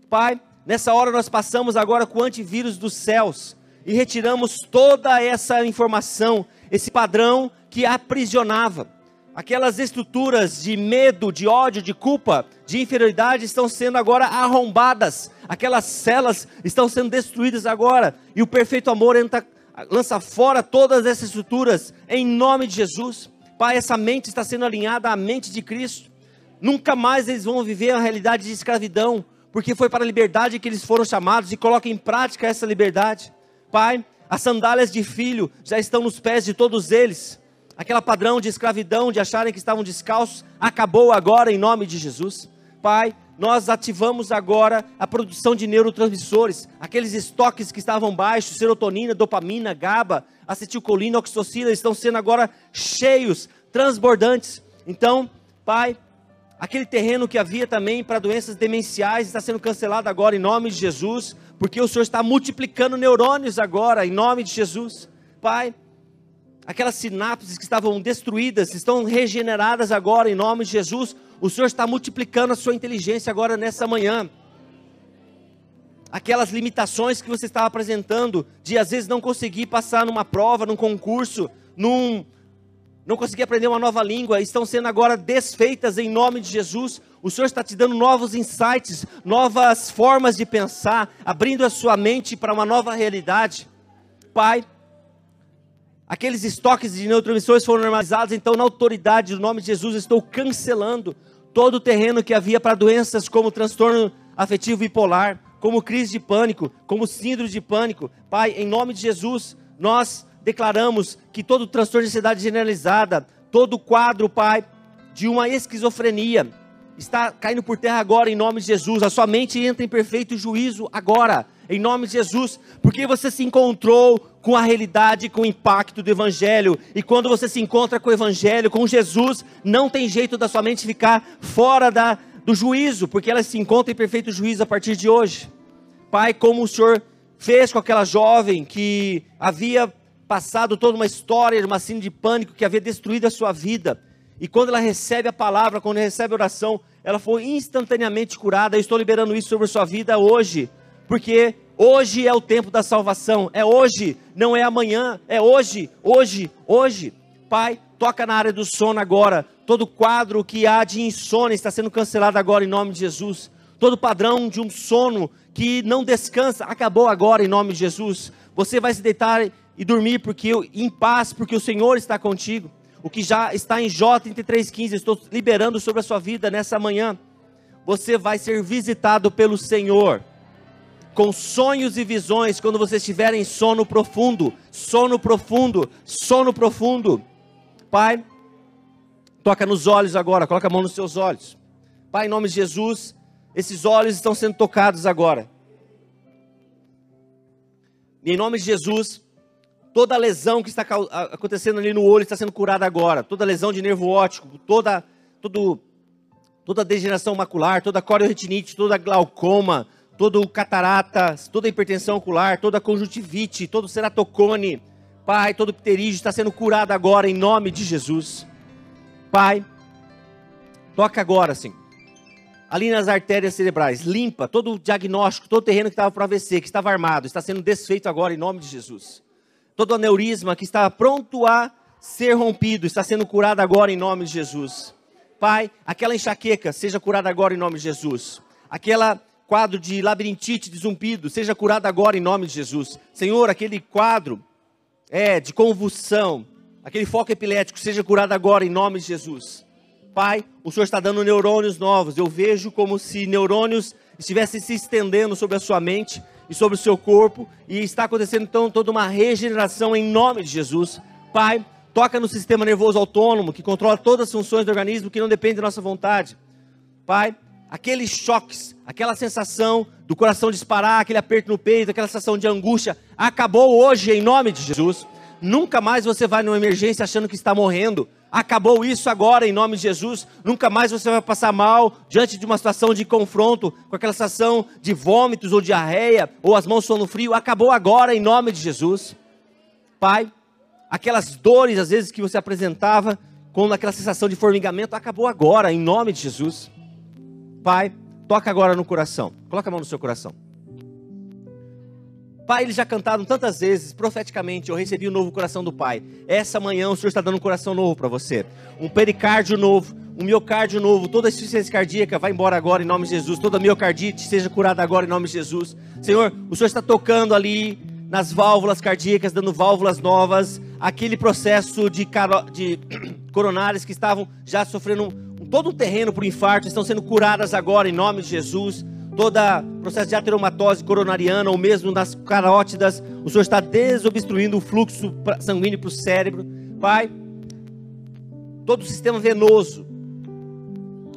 Pai, nessa hora nós passamos agora com o antivírus dos céus e retiramos toda essa informação, esse padrão que aprisionava. Aquelas estruturas de medo, de ódio, de culpa, de inferioridade estão sendo agora arrombadas. Aquelas celas estão sendo destruídas agora. E o perfeito amor entra lança fora todas essas estruturas em nome de Jesus. Pai, essa mente está sendo alinhada à mente de Cristo. Nunca mais eles vão viver a realidade de escravidão, porque foi para a liberdade que eles foram chamados e coloca em prática essa liberdade. Pai, as sandálias de filho já estão nos pés de todos eles. Aquela padrão de escravidão, de acharem que estavam descalços, acabou agora em nome de Jesus. Pai, nós ativamos agora a produção de neurotransmissores, aqueles estoques que estavam baixos, serotonina, dopamina, GABA, acetilcolina, oxitocina, estão sendo agora cheios, transbordantes. Então, Pai, aquele terreno que havia também para doenças demenciais está sendo cancelado agora em nome de Jesus, porque o Senhor está multiplicando neurônios agora em nome de Jesus. Pai, aquelas sinapses que estavam destruídas estão regeneradas agora em nome de Jesus o Senhor está multiplicando a sua inteligência agora nessa manhã. Aquelas limitações que você estava apresentando, de às vezes não conseguir passar numa prova, num concurso, num, não conseguir aprender uma nova língua, estão sendo agora desfeitas em nome de Jesus. O Senhor está te dando novos insights, novas formas de pensar, abrindo a sua mente para uma nova realidade. Pai, aqueles estoques de neurotransmissores foram normalizados, então, na autoridade do nome de Jesus, estou cancelando todo o terreno que havia para doenças como transtorno afetivo bipolar, como crise de pânico, como síndrome de pânico. Pai, em nome de Jesus, nós declaramos que todo transtorno de ansiedade generalizada, todo quadro, Pai, de uma esquizofrenia, está caindo por terra agora em nome de Jesus. A sua mente entra em perfeito juízo agora, em nome de Jesus, porque você se encontrou com a realidade, com o impacto do Evangelho. E quando você se encontra com o Evangelho, com Jesus, não tem jeito da sua mente ficar fora da, do juízo, porque ela se encontra em perfeito juízo a partir de hoje. Pai, como o Senhor fez com aquela jovem que havia passado toda uma história de uma síndrome de pânico que havia destruído a sua vida. E quando ela recebe a palavra, quando recebe a oração, ela foi instantaneamente curada. Eu estou liberando isso sobre a sua vida hoje, porque Hoje é o tempo da salvação, é hoje, não é amanhã, é hoje, hoje, hoje. Pai, Toca na área do sono agora. Todo quadro que há de insônia está sendo cancelado agora em nome de Jesus. Todo padrão de um sono que não descansa acabou agora em nome de Jesus. Você vai se deitar e dormir porque em paz, porque o Senhor está contigo. O que já está em J 33:15, estou liberando sobre a sua vida nessa manhã. Você vai ser visitado pelo Senhor com sonhos e visões quando você estiver em sono profundo, sono profundo, sono profundo. Pai, toca nos olhos agora, coloca a mão nos seus olhos. Pai, em nome de Jesus, esses olhos estão sendo tocados agora. E em nome de Jesus, toda lesão que está acontecendo ali no olho está sendo curada agora. Toda lesão de nervo óptico, toda, todo, toda degeneração macular, toda corioretinite, toda glaucoma, todo catarata, toda hipertensão ocular, toda conjuntivite, todo ceratocone, Pai, todo pterígio está sendo curado agora em nome de Jesus. Pai, toca agora, Senhor. Ali nas artérias cerebrais, limpa todo o diagnóstico, todo o terreno que estava para AVC, que estava armado, está sendo desfeito agora em nome de Jesus. Todo aneurisma que estava pronto a ser rompido, está sendo curado agora em nome de Jesus. Pai, aquela enxaqueca, seja curada agora em nome de Jesus. Aquela quadro de labirintite, de zumbido, seja curado agora em nome de Jesus. Senhor, aquele quadro é, de convulsão, aquele foco epilético, seja curado agora em nome de Jesus. Pai, o Senhor está dando neurônios novos. Eu vejo como se neurônios estivessem se estendendo sobre a sua mente e sobre o seu corpo. E está acontecendo então toda uma regeneração em nome de Jesus. Pai, toca no sistema nervoso autônomo que controla todas as funções do organismo que não depende da nossa vontade. Pai, aqueles choques, aquela sensação do coração disparar, aquele aperto no peito, aquela sensação de angústia, acabou hoje em nome de Jesus. Nunca mais você vai numa emergência achando que está morrendo. Acabou isso agora em nome de Jesus. Nunca mais você vai passar mal diante de uma situação de confronto, com aquela sensação de vômitos ou diarreia, ou as mãos sono frio. Acabou agora em nome de Jesus. Pai, aquelas dores às vezes que você apresentava, com aquela sensação de formigamento, acabou agora em nome de Jesus. Pai, toca agora no coração. Coloca a mão no seu coração. Pai, eles já cantaram tantas vezes, profeticamente, eu recebi o um novo coração do Pai. Essa manhã o Senhor está dando um coração novo para você. Um pericárdio novo, um miocárdio novo. Toda insuficiência cardíaca vai embora agora em nome de Jesus. Toda miocardite seja curada agora em nome de Jesus. Senhor, o Senhor está tocando ali nas válvulas cardíacas, dando válvulas novas. Aquele processo de, caro... de coronárias que estavam já sofrendo todo o terreno para o infarto estão sendo curadas agora em nome de Jesus. Toda processo de ateromatose coronariana ou mesmo das carótidas, o Senhor está desobstruindo o fluxo sanguíneo para o cérebro. Pai, todo o sistema venoso,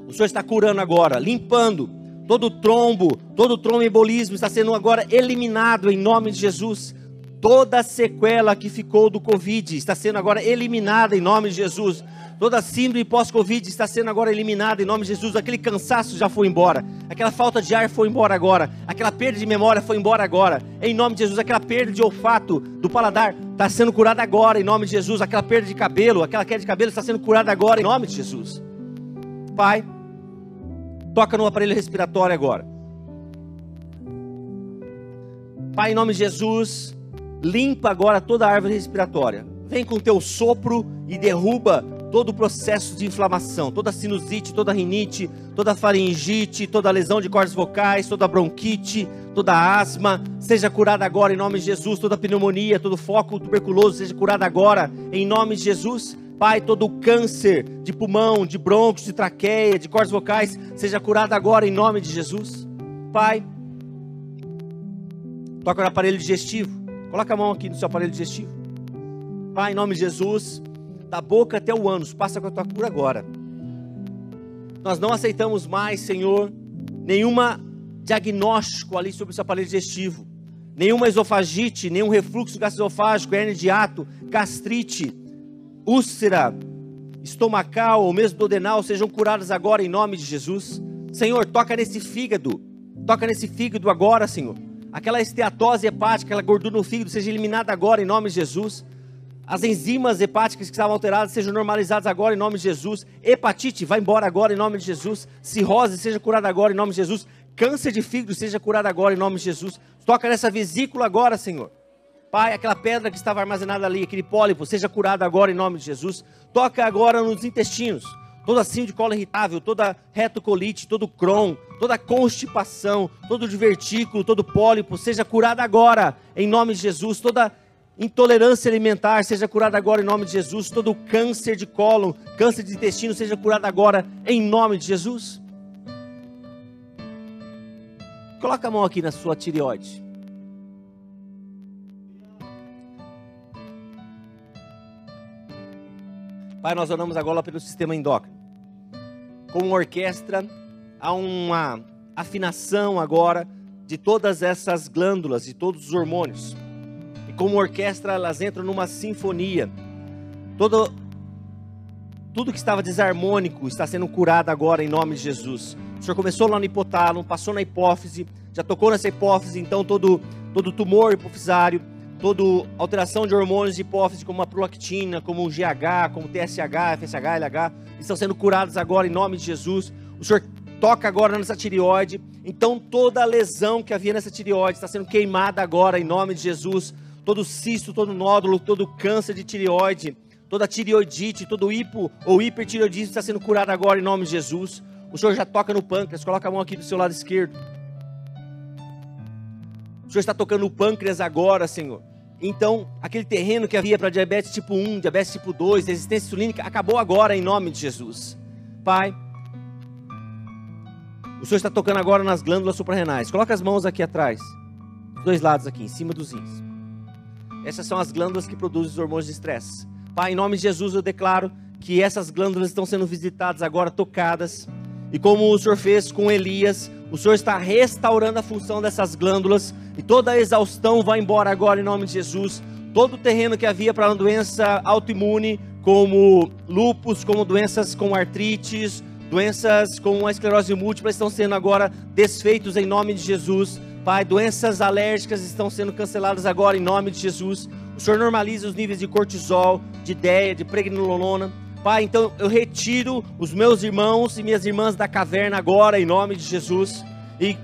o Senhor está curando agora, limpando todo o trombo, todo o tromboembolismo está sendo agora eliminado em nome de Jesus. Toda a sequela que ficou do Covid está sendo agora eliminada em nome de Jesus. Toda síndrome pós-Covid está sendo agora eliminada em nome de Jesus. Aquele cansaço já foi embora. Aquela falta de ar foi embora agora. Aquela perda de memória foi embora agora. Em nome de Jesus, aquela perda de olfato do paladar está sendo curada agora em nome de Jesus. Aquela perda de cabelo, aquela queda de cabelo está sendo curada agora em nome de Jesus. Pai, toca no aparelho respiratório agora. Pai, em nome de Jesus, limpa agora toda a árvore respiratória. Vem com teu sopro e derruba todo o processo de inflamação, toda sinusite, toda rinite, toda faringite, toda lesão de cordas vocais, toda bronquite, toda asma, seja curada agora em nome de Jesus, toda pneumonia, todo foco tuberculoso seja curada agora em nome de Jesus. Pai, todo câncer de pulmão, de brônquios, de traqueia, de cordas vocais, seja curado agora em nome de Jesus. Pai, toca no aparelho digestivo. Coloca a mão aqui no seu aparelho digestivo. Pai, em nome de Jesus, da boca até o ânus, passa com a tua cura agora. Nós não aceitamos mais, Senhor, nenhuma diagnóstico ali sobre o seu aparelho digestivo, nenhuma esofagite, nenhum refluxo gastroesofágico, hernia de ato, gastrite, úlcera estomacal ou mesmo duodenal sejam curadas agora em nome de Jesus. Senhor, toca nesse fígado, toca nesse fígado agora, Senhor. Aquela esteatose hepática, aquela gordura no fígado seja eliminada agora em nome de Jesus. As enzimas hepáticas que estavam alteradas sejam normalizadas agora em nome de Jesus. Hepatite, vai embora agora em nome de Jesus. Cirrose, seja curada agora em nome de Jesus. Câncer de fígado, seja curado agora em nome de Jesus. Toca nessa vesícula agora, Senhor. Pai, aquela pedra que estava armazenada ali, aquele pólipo, seja curado agora em nome de Jesus. Toca agora nos intestinos. Todo assim de colo irritável, toda retocolite, todo Crohn, toda constipação, todo divertículo, todo pólipo, seja curado agora em nome de Jesus. Toda intolerância alimentar seja curada agora em nome de Jesus. Todo câncer de cólon, câncer de intestino seja curado agora em nome de Jesus. Coloca a mão aqui na sua tireoide. Pai, nós oramos agora pelo sistema endócrino. Como orquestra, há uma afinação agora de todas essas glândulas, de todos os hormônios. Como orquestra, elas entram numa sinfonia. Todo, tudo que estava desarmônico está sendo curado agora em nome de Jesus. O Senhor começou lá no hipotálamo, passou na hipófise, já tocou nessa hipófise, então todo, todo tumor hipofisário, toda alteração de hormônios de hipófise, como a prolactina, como o GH, como o TSH, FSH, LH, estão sendo curados agora em nome de Jesus. O Senhor toca agora nessa tireoide. Então toda a lesão que havia nessa tireoide está sendo queimada agora em nome de Jesus. Todo cisto, todo nódulo, todo câncer de tireoide, toda tireoidite, todo hipo ou hipertireoidismo está sendo curado agora em nome de Jesus. O Senhor já toca no pâncreas, coloca a mão aqui do seu lado esquerdo. O Senhor está tocando o pâncreas agora, Senhor. Então, aquele terreno que havia para diabetes tipo 1, diabetes tipo 2, resistência insulínica, acabou agora em nome de Jesus. Pai, o Senhor está tocando agora nas glândulas suprarrenais. Coloca as mãos aqui atrás, dois lados aqui, em cima dos rins. Essas são as glândulas que produzem os hormônios de estresse. Pai, em nome de Jesus eu declaro que essas glândulas estão sendo visitadas agora, tocadas. E como o Senhor fez com Elias, o Senhor está restaurando a função dessas glândulas e toda a exaustão vai embora agora em nome de Jesus. Todo o terreno que havia para uma doença autoimune, como lupus, como doenças como artrites, doenças como a esclerose múltipla, estão sendo agora desfeitos em nome de Jesus. Pai, doenças alérgicas estão sendo canceladas agora em nome de Jesus. O Senhor normaliza os níveis de cortisol, de ideia, de pregnenolona. Pai, então eu retiro os meus irmãos e minhas irmãs da caverna agora em nome de Jesus e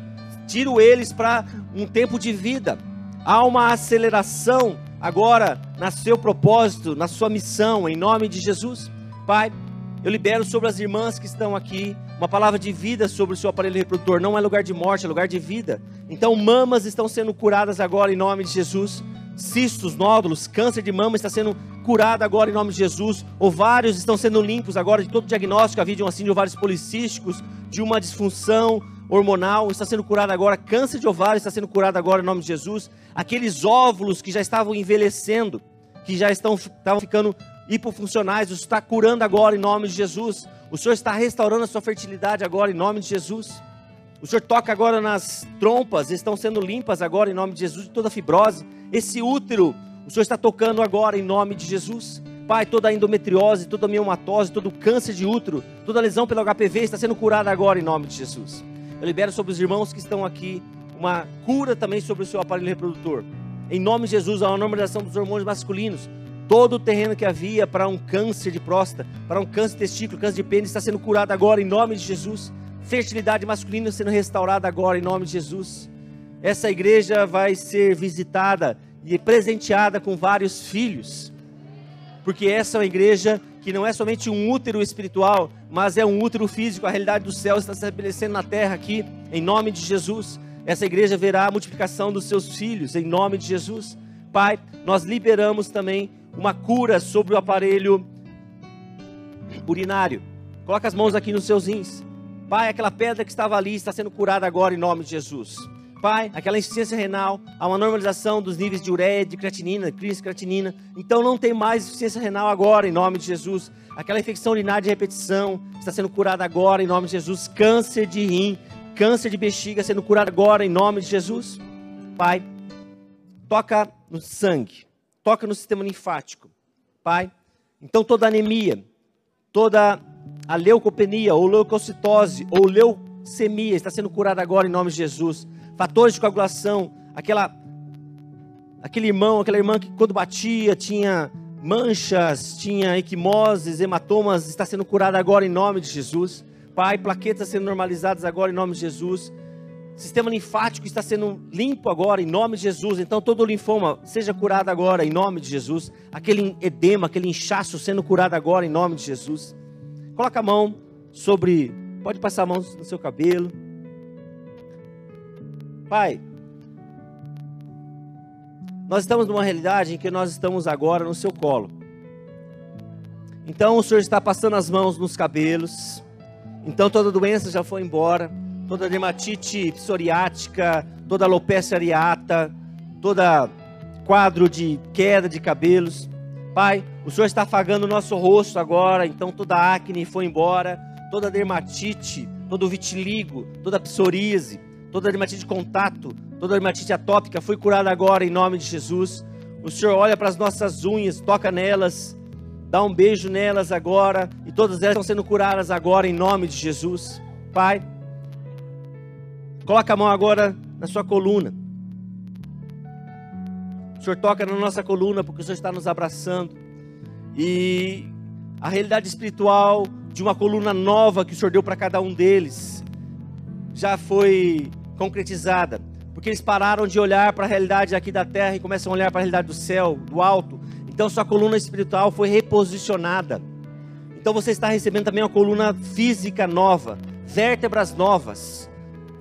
tiro eles para um tempo de vida. Há uma aceleração agora na seu propósito, na sua missão, em nome de Jesus. Pai, eu libero sobre as irmãs que estão aqui uma palavra de vida sobre o seu aparelho reprodutor. Não é lugar de morte, é lugar de vida. Então, mamas estão sendo curadas agora em nome de Jesus. Cistos, nódulos, câncer de mama está sendo curado agora em nome de Jesus. Ovários estão sendo limpos agora de todo diagnóstico. Havia de um assim de ovários policísticos, de uma disfunção, hormonal está sendo curado agora, câncer de ovário está sendo curado agora em nome de Jesus. Aqueles óvulos que já estavam envelhecendo, que já estão, estavam ficando hipofuncionais, está curando agora em nome de Jesus. O Senhor está restaurando a sua fertilidade agora em nome de Jesus. O Senhor toca agora nas trompas, estão sendo limpas agora em nome de Jesus, toda fibrose. Esse útero, o Senhor está tocando agora em nome de Jesus. Pai, toda a endometriose, toda a miomatose, todo o câncer de útero, toda a lesão pelo HPV está sendo curada agora em nome de Jesus. Eu libero sobre os irmãos que estão aqui uma cura também sobre o seu aparelho reprodutor. Em nome de Jesus, uma normalização dos hormônios masculinos. Todo o terreno que havia para um câncer de próstata, para um câncer de testículo, câncer de pênis, está sendo curado agora em nome de Jesus. Fertilidade masculina sendo restaurada agora em nome de Jesus. Essa igreja vai ser visitada e presenteada com vários filhos, porque essa é uma igreja que não é somente um útero espiritual, mas é um útero físico. A realidade do céu está se estabelecendo na terra aqui, em nome de Jesus. Essa igreja verá a multiplicação dos seus filhos, em nome de Jesus. Pai, nós liberamos também uma cura sobre o aparelho urinário. Coloca as mãos aqui nos seus rins. Pai, aquela pedra que estava ali está sendo curada agora em nome de Jesus. Pai, aquela insuficiência renal, há uma normalização dos níveis de ureia, de creatinina, crise creatinina. Então não tem mais insuficiência renal agora, em nome de Jesus. Aquela infecção urinária de repetição está sendo curada agora, em nome de Jesus. Câncer de rim, câncer de bexiga sendo curado agora, em nome de Jesus. Pai, toca no sangue, toca no sistema linfático. Pai, então toda anemia, toda a leucopenia, ou leucocitose, ou leucemia está sendo curada agora, em nome de Jesus fatores de coagulação, aquela, aquele irmão, aquela irmã que quando batia tinha manchas, tinha equimoses, hematomas, está sendo curada agora em nome de Jesus. Pai, plaquetas sendo normalizadas agora em nome de Jesus. Sistema linfático está sendo limpo agora, em nome de Jesus. Então, todo linfoma seja curado agora, em nome de Jesus. Aquele edema, aquele inchaço sendo curado agora, em nome de Jesus. Coloca a mão sobre. Pode passar a mão no seu cabelo. Pai, nós estamos numa realidade em que nós estamos agora no seu colo. Então, o Senhor está passando as mãos nos cabelos. Então, toda doença já foi embora toda dermatite psoriática, toda alopecia areata, toda quadro de queda de cabelos. Pai, o Senhor está afagando o nosso rosto agora, então toda acne foi embora, toda dermatite, todo vitiligo, toda psoríase, toda dermatite de contato, toda dermatite atópica foi curada agora em nome de Jesus. O Senhor olha para as nossas unhas, toca nelas, dá um beijo nelas agora, e todas elas estão sendo curadas agora em nome de Jesus. Pai, Coloca a mão agora na sua coluna. O Senhor toca na nossa coluna porque o Senhor está nos abraçando. E a realidade espiritual de uma coluna nova que o Senhor deu para cada um deles já foi concretizada. Porque eles pararam de olhar para a realidade aqui da terra e começam a olhar para a realidade do céu, do alto. Então sua coluna espiritual foi reposicionada. Então você está recebendo também uma coluna física nova, vértebras novas.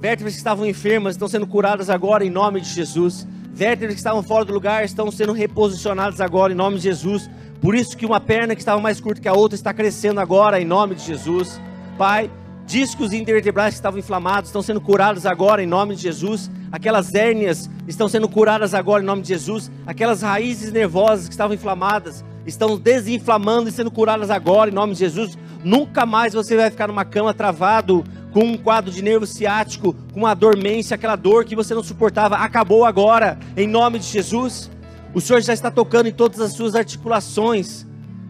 Vértebras que estavam enfermas estão sendo curadas agora em nome de Jesus. Vértebras que estavam fora do lugar estão sendo reposicionadas agora em nome de Jesus. Por isso que uma perna que estava mais curta que a outra está crescendo agora em nome de Jesus. Pai, discos intervertebrais que estavam inflamados estão sendo curados agora em nome de Jesus. Aquelas hérnias estão sendo curadas agora em nome de Jesus. Aquelas raízes nervosas que estavam inflamadas estão desinflamando e sendo curadas agora em nome de Jesus. Nunca mais você vai ficar numa cama travado com um quadro de nervo ciático, com uma dormência, aquela dor que você não suportava, acabou agora, em nome de Jesus. O Senhor já está tocando em todas as suas articulações.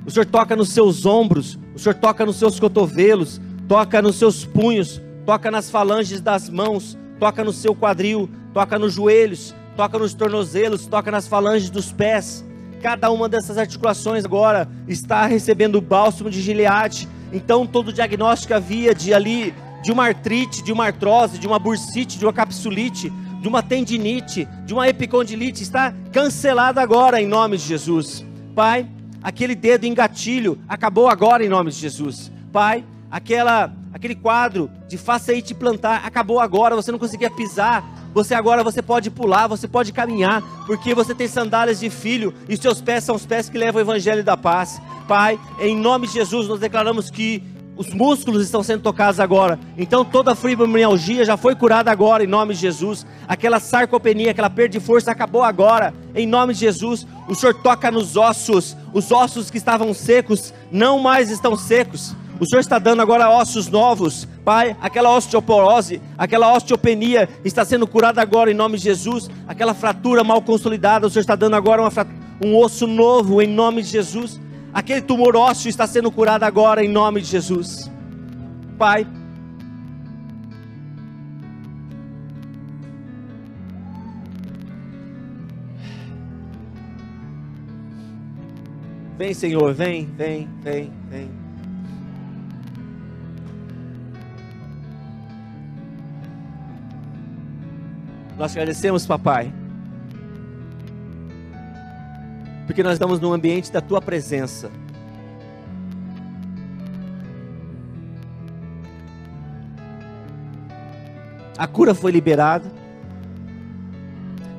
O Senhor toca nos seus ombros, o Senhor toca nos seus cotovelos, toca nos seus punhos, toca nas falanges das mãos, toca no seu quadril, toca nos joelhos, toca nos tornozelos, toca nas falanges dos pés. Cada uma dessas articulações agora está recebendo o bálsamo de Gileade. Então todo o diagnóstico havia de ali de uma artrite, de uma artrose, de uma bursite, de uma capsulite, de uma tendinite, de uma epicondilite, está cancelado agora em nome de Jesus. Pai, aquele dedo em gatilho acabou agora em nome de Jesus. Pai, aquela aquele quadro de faceite plantar acabou agora, você não conseguia pisar. Você agora você pode pular, você pode caminhar, porque você tem sandálias de filho e seus pés são os pés que levam o evangelho da paz. Pai, em nome de Jesus nós declaramos que os músculos estão sendo tocados agora. Então toda a fibromialgia já foi curada agora em nome de Jesus. Aquela sarcopenia, aquela perda de força acabou agora em nome de Jesus. O Senhor toca nos ossos. Os ossos que estavam secos não mais estão secos. O Senhor está dando agora ossos novos. Pai, aquela osteoporose, aquela osteopenia está sendo curada agora em nome de Jesus. Aquela fratura mal consolidada, o Senhor está dando agora um osso novo em nome de Jesus. Aquele tumor ósseo está sendo curado agora em nome de Jesus. Pai, Vem, Senhor, vem, vem, vem, vem. Nós agradecemos, papai. Porque nós estamos num ambiente da tua presença. A cura foi liberada.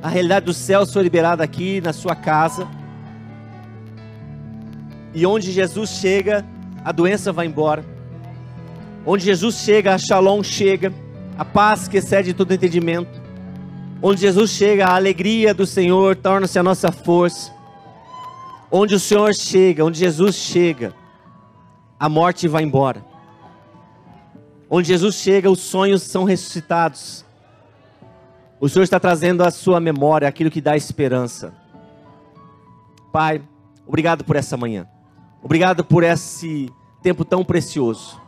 A realidade dos céus foi liberada aqui na sua casa. E onde Jesus chega, a doença vai embora. Onde Jesus chega, a shalom chega, a paz que excede todo entendimento. Onde Jesus chega, a alegria do Senhor torna-se a nossa força. Onde o Senhor chega, onde Jesus chega, a morte vai embora. Onde Jesus chega, os sonhos são ressuscitados. O Senhor está trazendo à sua memória aquilo que dá esperança. Pai, obrigado por essa manhã. Obrigado por esse tempo tão precioso.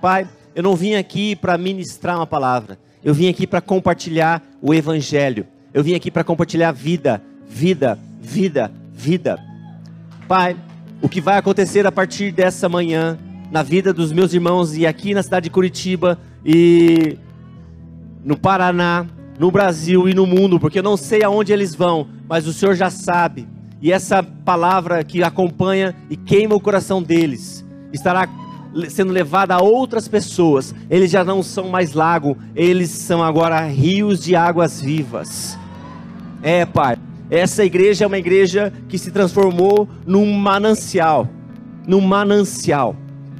Pai, eu não vim aqui para ministrar uma palavra. Eu vim aqui para compartilhar o evangelho. Eu vim aqui para compartilhar vida, vida, vida, vida. Pai, o que vai acontecer a partir dessa manhã na vida dos meus irmãos e aqui na cidade de Curitiba e no Paraná, no Brasil e no mundo, porque eu não sei aonde eles vão, mas o Senhor já sabe. E essa palavra que acompanha e queima o coração deles estará sendo levada a outras pessoas. Eles já não são mais lago, eles são agora rios de águas vivas. É, Pai. Essa igreja é uma igreja que se transformou num manancial, num manancial.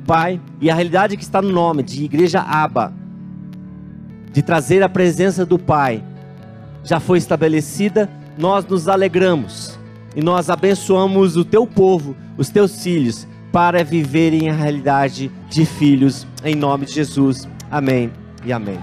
Pai, e a realidade que está no nome de Igreja Aba, de trazer a presença do Pai, já foi estabelecida, nós nos alegramos e nós abençoamos o teu povo, os teus filhos, para viverem a realidade de filhos, em nome de Jesus. Amém e amém.